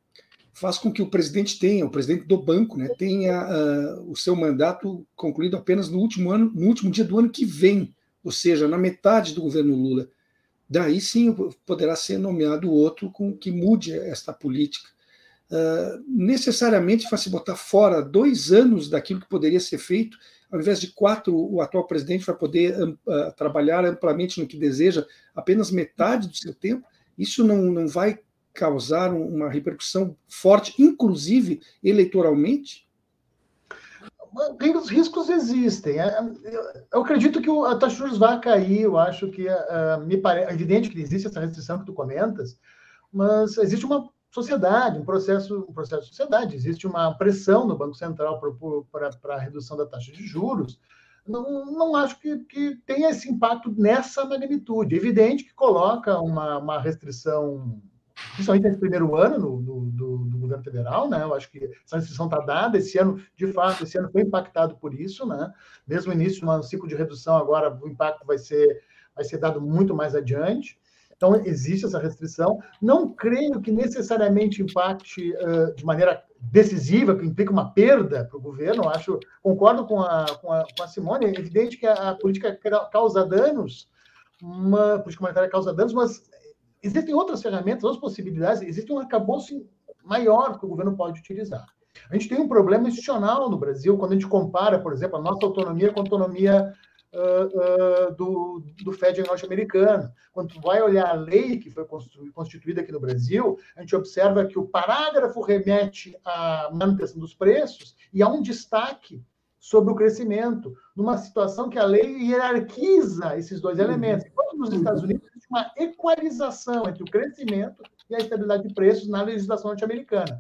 faz com que o presidente tenha, o presidente do banco, né, tenha uh, o seu mandato concluído apenas no último ano, no último dia do ano que vem, ou seja, na metade do governo Lula. Daí sim poderá ser nomeado outro com que mude esta política. Uh, necessariamente vai se botar fora dois anos daquilo que poderia ser feito, ao invés de quatro, o atual presidente vai poder uh, trabalhar amplamente no que deseja apenas metade do seu tempo. Isso não, não vai causar uma repercussão forte, inclusive eleitoralmente? Os riscos existem. É, eu acredito que a taxa de juros vai cair. Eu acho que uh, me parece é evidente que existe essa restrição que tu comentas, mas existe uma sociedade, um processo, um processo de sociedade. Existe uma pressão no Banco Central para a redução da taxa de juros. Não, não acho que, que tenha esse impacto nessa magnitude. É evidente que coloca uma, uma restrição principalmente nesse primeiro ano no, do, do, do, governo federal, né? Eu acho que essa restrição está dada. Esse ano, de fato, esse ano foi impactado por isso, né? Mesmo início de um ciclo de redução, agora o impacto vai ser, vai ser dado muito mais adiante. Então, existe essa restrição. Não creio que necessariamente impacte uh, de maneira decisiva, que implica uma perda para o governo. Acho, concordo com a, com, a, com a Simone, é evidente que a, a política causa danos, uma política monetária causa danos, mas existem outras ferramentas, outras possibilidades, existe um arcabouço maior que o governo pode utilizar. A gente tem um problema institucional no Brasil, quando a gente compara, por exemplo, a nossa autonomia com a autonomia uh, uh, do, do Fed norte-americano. Quando tu vai olhar a lei que foi constituída aqui no Brasil, a gente observa que o parágrafo remete à manutenção dos preços e há um destaque sobre o crescimento, numa situação que a lei hierarquiza esses dois uhum. elementos. Enquanto nos Estados Unidos uma equalização entre o crescimento e a estabilidade de preços na legislação norte-americana.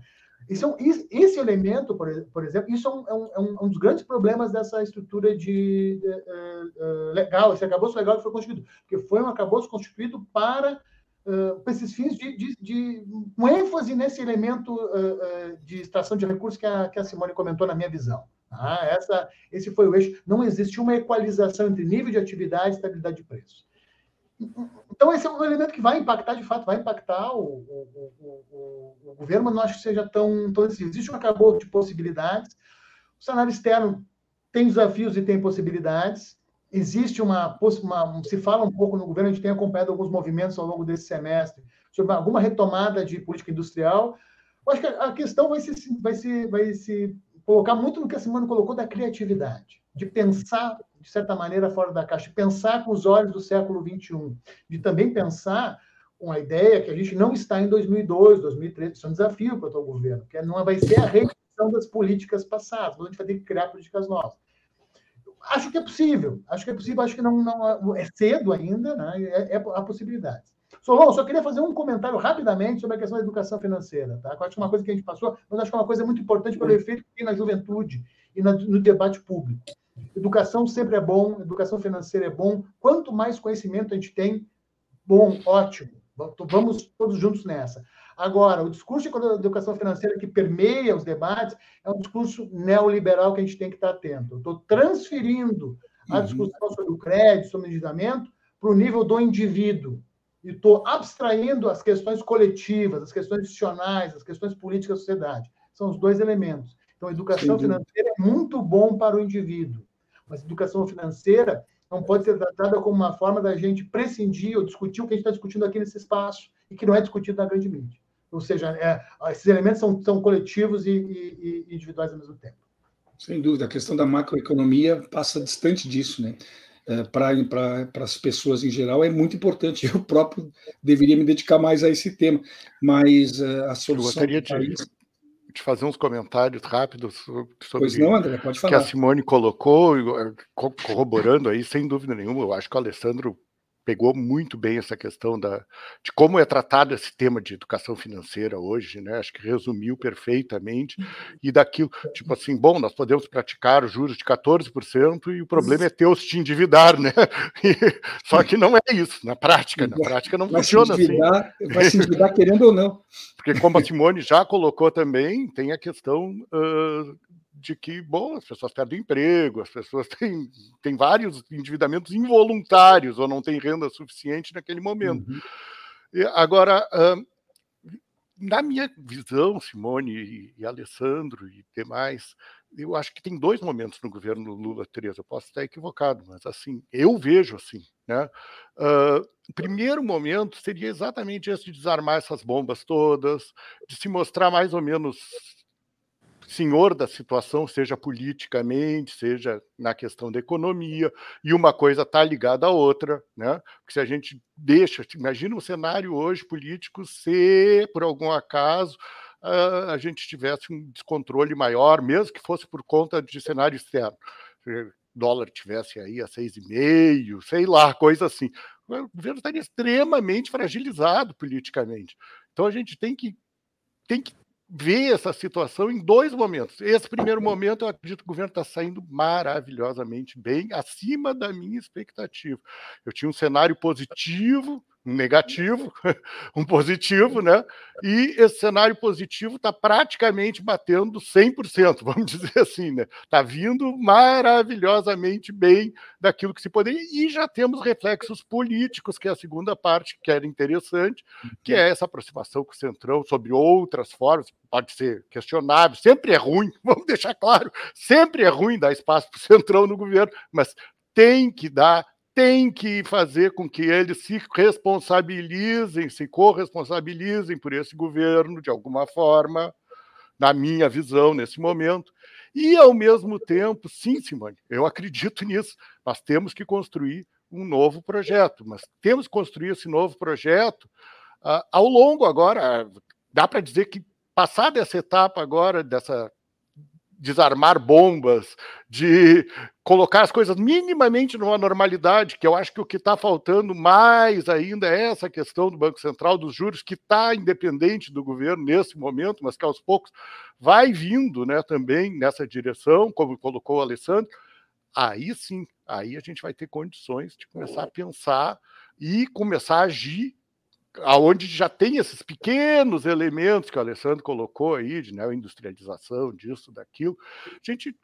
Esse, é esse elemento, por, exemplo, isso é um, é, um, é um, dos grandes problemas dessa estrutura de, de, uh, legal, esse acabouço legal que foi constituído, porque foi um acabouço constituído para, uh, para esses fins de, de, de, com ênfase nesse elemento uh, de extração de recursos que a, que a Simone comentou na minha visão. Ah, essa, esse foi o eixo. Não existiu uma equalização entre nível de atividade e estabilidade de preço. Então, esse é um elemento que vai impactar, de fato, vai impactar o, o, o, o governo, mas não acho que seja tão, tão assim. Existe um acabou de possibilidades. O cenário externo tem desafios e tem possibilidades. Existe uma, uma, Se fala um pouco no governo, a gente tem acompanhado alguns movimentos ao longo desse semestre sobre alguma retomada de política industrial. Eu acho que a questão vai se, vai se, vai se colocar muito no que a Simone colocou da criatividade, de pensar, de certa maneira, fora da caixa, pensar com os olhos do século XXI, de também pensar com a ideia que a gente não está em 2002, 2013, isso é um desafio para o atual governo, que é, não vai ser a repetição das políticas passadas, a gente vai ter que criar políticas novas. Acho que é possível, acho que é possível, acho que não, não é cedo ainda, né? é, é a possibilidade. Solon, só queria fazer um comentário rapidamente sobre a questão da educação financeira. Tá? Eu acho que é uma coisa que a gente passou, mas acho que é uma coisa muito importante pelo efeito que tem na juventude e no debate público. Educação sempre é bom, educação financeira é bom. Quanto mais conhecimento a gente tem, bom, ótimo. Vamos todos juntos nessa. Agora, o discurso de educação financeira que permeia os debates é um discurso neoliberal que a gente tem que estar atento. estou transferindo a uhum. discussão sobre o crédito, sobre o endividamento, para o nível do indivíduo e estou abstraindo as questões coletivas, as questões institucionais, as questões políticas da sociedade. São os dois elementos. Então, a educação Sim. financeira é muito bom para o indivíduo, mas a educação financeira não pode ser tratada como uma forma da gente prescindir ou discutir o que a gente está discutindo aqui nesse espaço e que não é discutido na grande mídia. Ou seja, é, esses elementos são, são coletivos e, e, e individuais ao mesmo tempo. Sem dúvida, a questão da macroeconomia passa distante disso, né? é, para as pessoas em geral é muito importante. Eu próprio deveria me dedicar mais a esse tema, mas uh, a solução. Eu gostaria de, país... de, fazer uns comentários rápidos sobre, pois não, André, pode falar. que a Simone colocou, corroborando aí, sem dúvida nenhuma. Eu acho que o Alessandro pegou muito bem essa questão da, de como é tratado esse tema de educação financeira hoje, né? Acho que resumiu perfeitamente. E daquilo, tipo assim, bom, nós podemos praticar os juros de 14% e o problema é ter os te endividar, né? E, só que não é isso, na prática, na prática não vai funciona se endividar, assim. Vai se endividar querendo ou não. Porque como a Simone já colocou também, tem a questão uh, de que, bom, as pessoas perdem emprego, as pessoas têm, têm vários endividamentos involuntários ou não têm renda suficiente naquele momento. Uhum. E, agora, na minha visão, Simone e, e Alessandro e demais, eu acho que tem dois momentos no governo Lula 13. Eu posso estar equivocado, mas assim, eu vejo assim. Né? Uh, o primeiro momento seria exatamente esse de desarmar essas bombas todas, de se mostrar mais ou menos senhor da situação, seja politicamente, seja na questão da economia, e uma coisa está ligada à outra, né? Porque se a gente deixa, imagina um cenário hoje político se, por algum acaso, a gente tivesse um descontrole maior, mesmo que fosse por conta de cenário externo. Se dólar tivesse aí a seis e meio, sei lá, coisa assim. O governo estaria extremamente fragilizado politicamente. Então a gente tem que tem que ver essa situação em dois momentos. Esse primeiro momento, eu acredito que o governo está saindo maravilhosamente bem, acima da minha expectativa. Eu tinha um cenário positivo um negativo, um positivo, né? E esse cenário positivo está praticamente batendo 100%, vamos dizer assim, né? Está vindo maravilhosamente bem daquilo que se poderia, e já temos reflexos políticos, que é a segunda parte que era interessante, que é essa aproximação com o Centrão sobre outras formas, pode ser questionável, sempre é ruim, vamos deixar claro, sempre é ruim dar espaço para o Centrão no governo, mas tem que dar tem que fazer com que eles se responsabilizem, se corresponsabilizem por esse governo de alguma forma, na minha visão, nesse momento. E, ao mesmo tempo, sim, Simone, eu acredito nisso, nós temos que construir um novo projeto, mas temos que construir esse novo projeto uh, ao longo agora. Dá para dizer que, passada essa etapa agora, dessa desarmar bombas, de colocar as coisas minimamente numa normalidade, que eu acho que o que está faltando mais ainda é essa questão do Banco Central, dos juros, que está independente do governo nesse momento, mas que aos poucos vai vindo né, também nessa direção, como colocou o Alessandro. Aí sim, aí a gente vai ter condições de começar a pensar e começar a agir aonde já tem esses pequenos elementos que o Alessandro colocou aí, de né, industrialização, disso, daquilo, a gente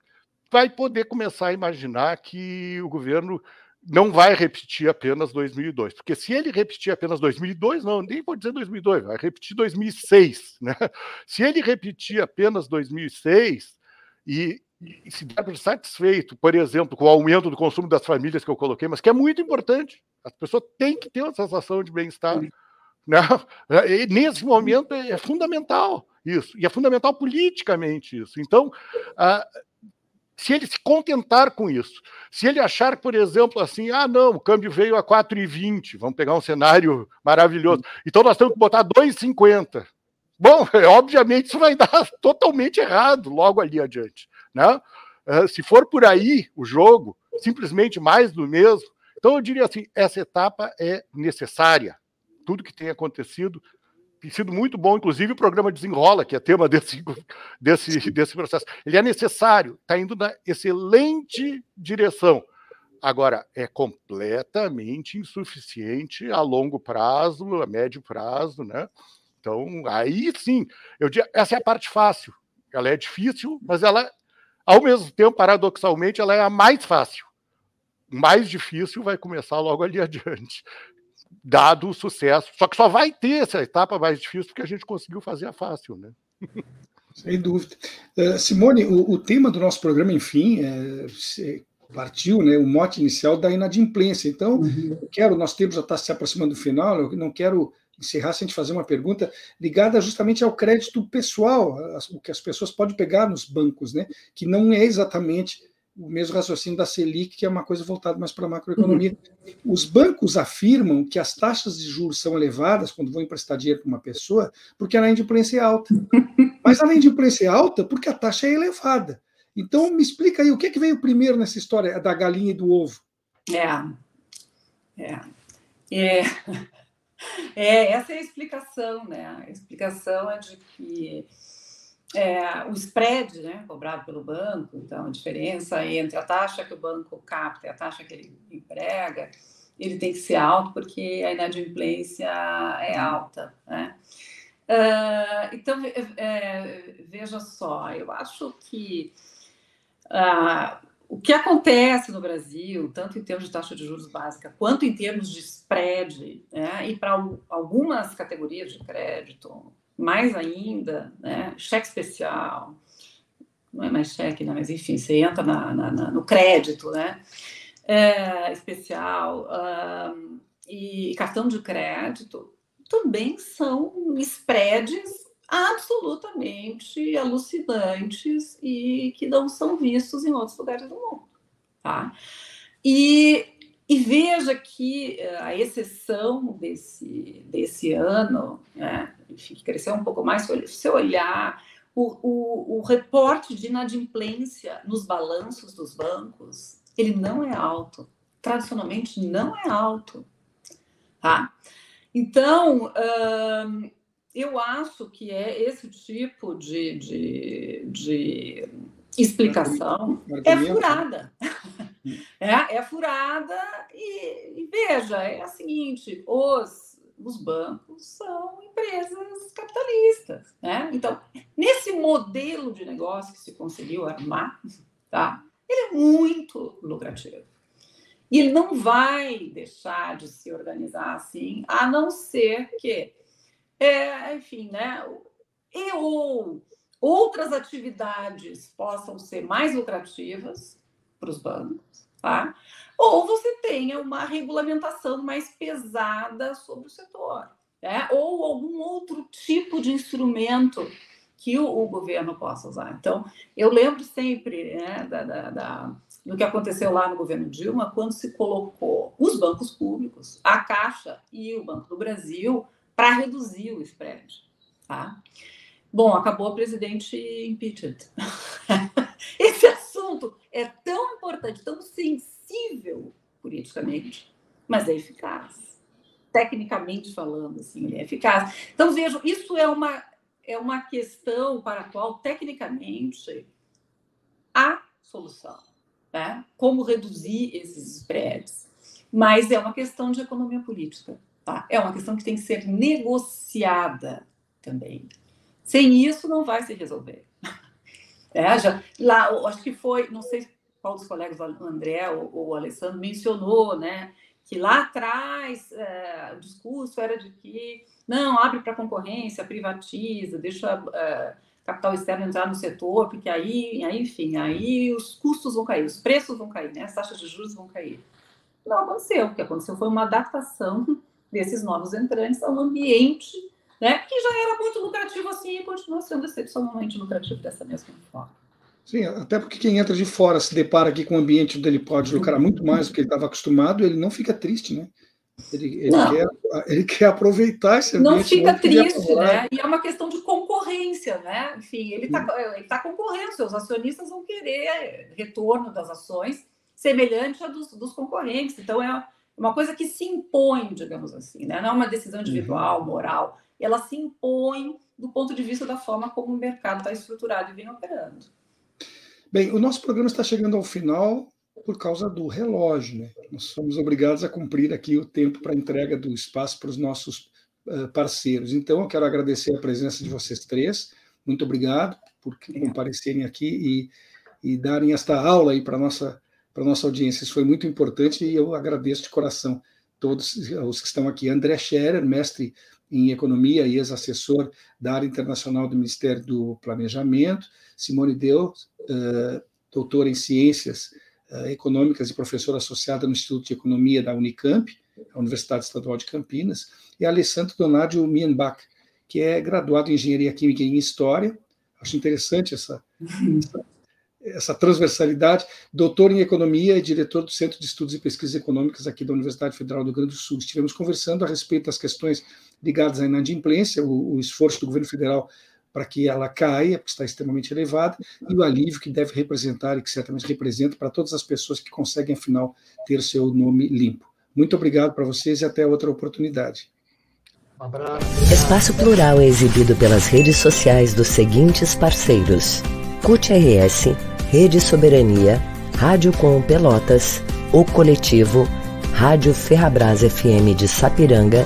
vai poder começar a imaginar que o governo não vai repetir apenas 2002, porque se ele repetir apenas 2002, não, nem vou dizer 2002, vai repetir 2006, né? Se ele repetir apenas 2006 e, e se der satisfeito, por exemplo, com o aumento do consumo das famílias que eu coloquei, mas que é muito importante, as pessoas têm que ter uma sensação de bem-estar. Né? E nesse momento é, é fundamental isso, e é fundamental politicamente isso. Então, se ele se contentar com isso, se ele achar, por exemplo, assim, ah, não, o câmbio veio a 4,20, vamos pegar um cenário maravilhoso, então nós temos que botar 2,50. Bom, obviamente isso vai dar totalmente errado logo ali adiante. Né? Ah, se for por aí o jogo, simplesmente mais do mesmo, então eu diria assim, essa etapa é necessária, tudo que tem acontecido tem sido muito bom, inclusive o programa Desenrola, que é tema desse, desse, desse processo. Ele é necessário, está indo na excelente direção. Agora, é completamente insuficiente a longo prazo, a médio prazo, né? Então, aí sim, eu diria, essa é a parte fácil. Ela é difícil, mas ela, ao mesmo tempo, paradoxalmente, ela é a mais fácil. Mais difícil vai começar logo ali adiante dado o sucesso. Só que só vai ter essa etapa mais difícil porque a gente conseguiu fazer a fácil, né? Sem dúvida. Uh, Simone, o, o, tema do nosso programa, enfim, é, partiu, né, o mote inicial da inadimplência. Então, uhum. eu quero, nosso tempo já está se aproximando do final, eu não quero encerrar sem te fazer uma pergunta ligada justamente ao crédito pessoal, o que as pessoas podem pegar nos bancos, né, que não é exatamente o mesmo raciocínio da Selic, que é uma coisa voltada mais para a macroeconomia. Uhum. Os bancos afirmam que as taxas de juros são elevadas quando vão emprestar dinheiro para uma pessoa, porque a inadimplência é alta. Mas a inadimplência é alta porque a taxa é elevada. Então, me explica aí, o que, é que veio primeiro nessa história da galinha e do ovo? É, é, é, é essa é a explicação, né? A explicação é de que é, o spread né, cobrado pelo banco, então a diferença entre a taxa que o banco capta e a taxa que ele emprega, ele tem que ser alto porque a inadimplência é alta. Né? Uh, então, é, veja só, eu acho que uh, o que acontece no Brasil, tanto em termos de taxa de juros básica, quanto em termos de spread, né, e para algumas categorias de crédito, mais ainda, né, cheque especial, não é mais cheque, né, mas enfim, você entra na, na, na, no crédito né, é, especial e cartão de crédito, também são spreads absolutamente alucinantes e que não são vistos em outros lugares do mundo. Tá? E e veja que eh, a exceção desse, desse ano, né, enfim, que cresceu um pouco mais, se você olhar o, o, o reporte de inadimplência nos balanços dos bancos, ele não é alto. Tradicionalmente, não é alto. Tá? Então, hum, eu acho que é esse tipo de, de, de explicação é furada. É, é furada e, e, veja, é a seguinte, os, os bancos são empresas capitalistas, né? Então, nesse modelo de negócio que se conseguiu armar, tá? Ele é muito lucrativo. E ele não vai deixar de se organizar assim, a não ser que, é, enfim, né? E ou outras atividades possam ser mais lucrativas para os bancos, tá? Ou você tenha uma regulamentação mais pesada sobre o setor, né? ou algum outro tipo de instrumento que o, o governo possa usar. Então, eu lembro sempre né, da, da, da, do que aconteceu lá no governo Dilma, quando se colocou os bancos públicos, a Caixa e o Banco do Brasil, para reduzir o spread. Tá? Bom, acabou o presidente impeached. É tão importante, tão sensível politicamente, mas é eficaz. Tecnicamente falando, assim, ele é eficaz. Então, vejam, isso é uma, é uma questão para a qual, tecnicamente, há solução. Né? Como reduzir esses spreads. Mas é uma questão de economia política. Tá? É uma questão que tem que ser negociada também. Sem isso, não vai se resolver. É, já, lá, acho que foi, não sei qual dos colegas, o André ou, ou o Alessandro, mencionou, né, que lá atrás é, o discurso era de que não, abre para concorrência, privatiza, deixa é, capital externo entrar no setor, porque aí, aí, enfim, aí os custos vão cair, os preços vão cair, né, as taxas de juros vão cair. Não aconteceu, o que aconteceu foi uma adaptação desses novos entrantes a um ambiente né? que já era muito lucrativo assim e continua sendo excepcionalmente lucrativo dessa mesma forma. Sim, até porque quem entra de fora se depara aqui com um ambiente onde ele pode lucrar muito mais do que ele estava acostumado, ele não fica triste, né? Ele, ele. Quer, ele quer aproveitar esse ambiente. Não fica triste, né? E é uma questão de concorrência, né? Enfim, ele está tá concorrendo, seus acionistas vão querer retorno das ações semelhante a dos, dos concorrentes. Então, é uma coisa que se impõe, digamos assim, né? Não é uma decisão individual, uhum. moral ela se impõe do ponto de vista da forma como o mercado está estruturado e vem operando. Bem, o nosso programa está chegando ao final por causa do relógio. Né? Nós somos obrigados a cumprir aqui o tempo para entrega do espaço para os nossos uh, parceiros. Então, eu quero agradecer a presença de vocês três. Muito obrigado por comparecerem aqui e, e darem esta aula aí para a nossa, para nossa audiência. Isso foi muito importante e eu agradeço de coração todos os que estão aqui. André Scherer, mestre em Economia e ex-assessor da área internacional do Ministério do Planejamento, Simone Deus, uh, doutora em Ciências uh, Econômicas e professora associada no Instituto de Economia da Unicamp, a Universidade Estadual de Campinas, e Alessandro Donadio Mienbach, que é graduado em Engenharia Química e em História. Acho interessante essa, essa essa transversalidade, doutor em economia e diretor do Centro de Estudos e Pesquisas Econômicas aqui da Universidade Federal do Rio Grande do Sul. Estivemos conversando a respeito das questões ligadas à inadimplência, o, o esforço do governo federal para que ela caia, porque está extremamente elevada, e o alívio que deve representar e que certamente representa para todas as pessoas que conseguem, afinal, ter seu nome limpo. Muito obrigado para vocês e até outra oportunidade. Um abraço. Espaço Plural é exibido pelas redes sociais dos seguintes parceiros: CUT RS, Rede Soberania, Rádio Com Pelotas, O Coletivo, Rádio Ferrabras FM de Sapiranga,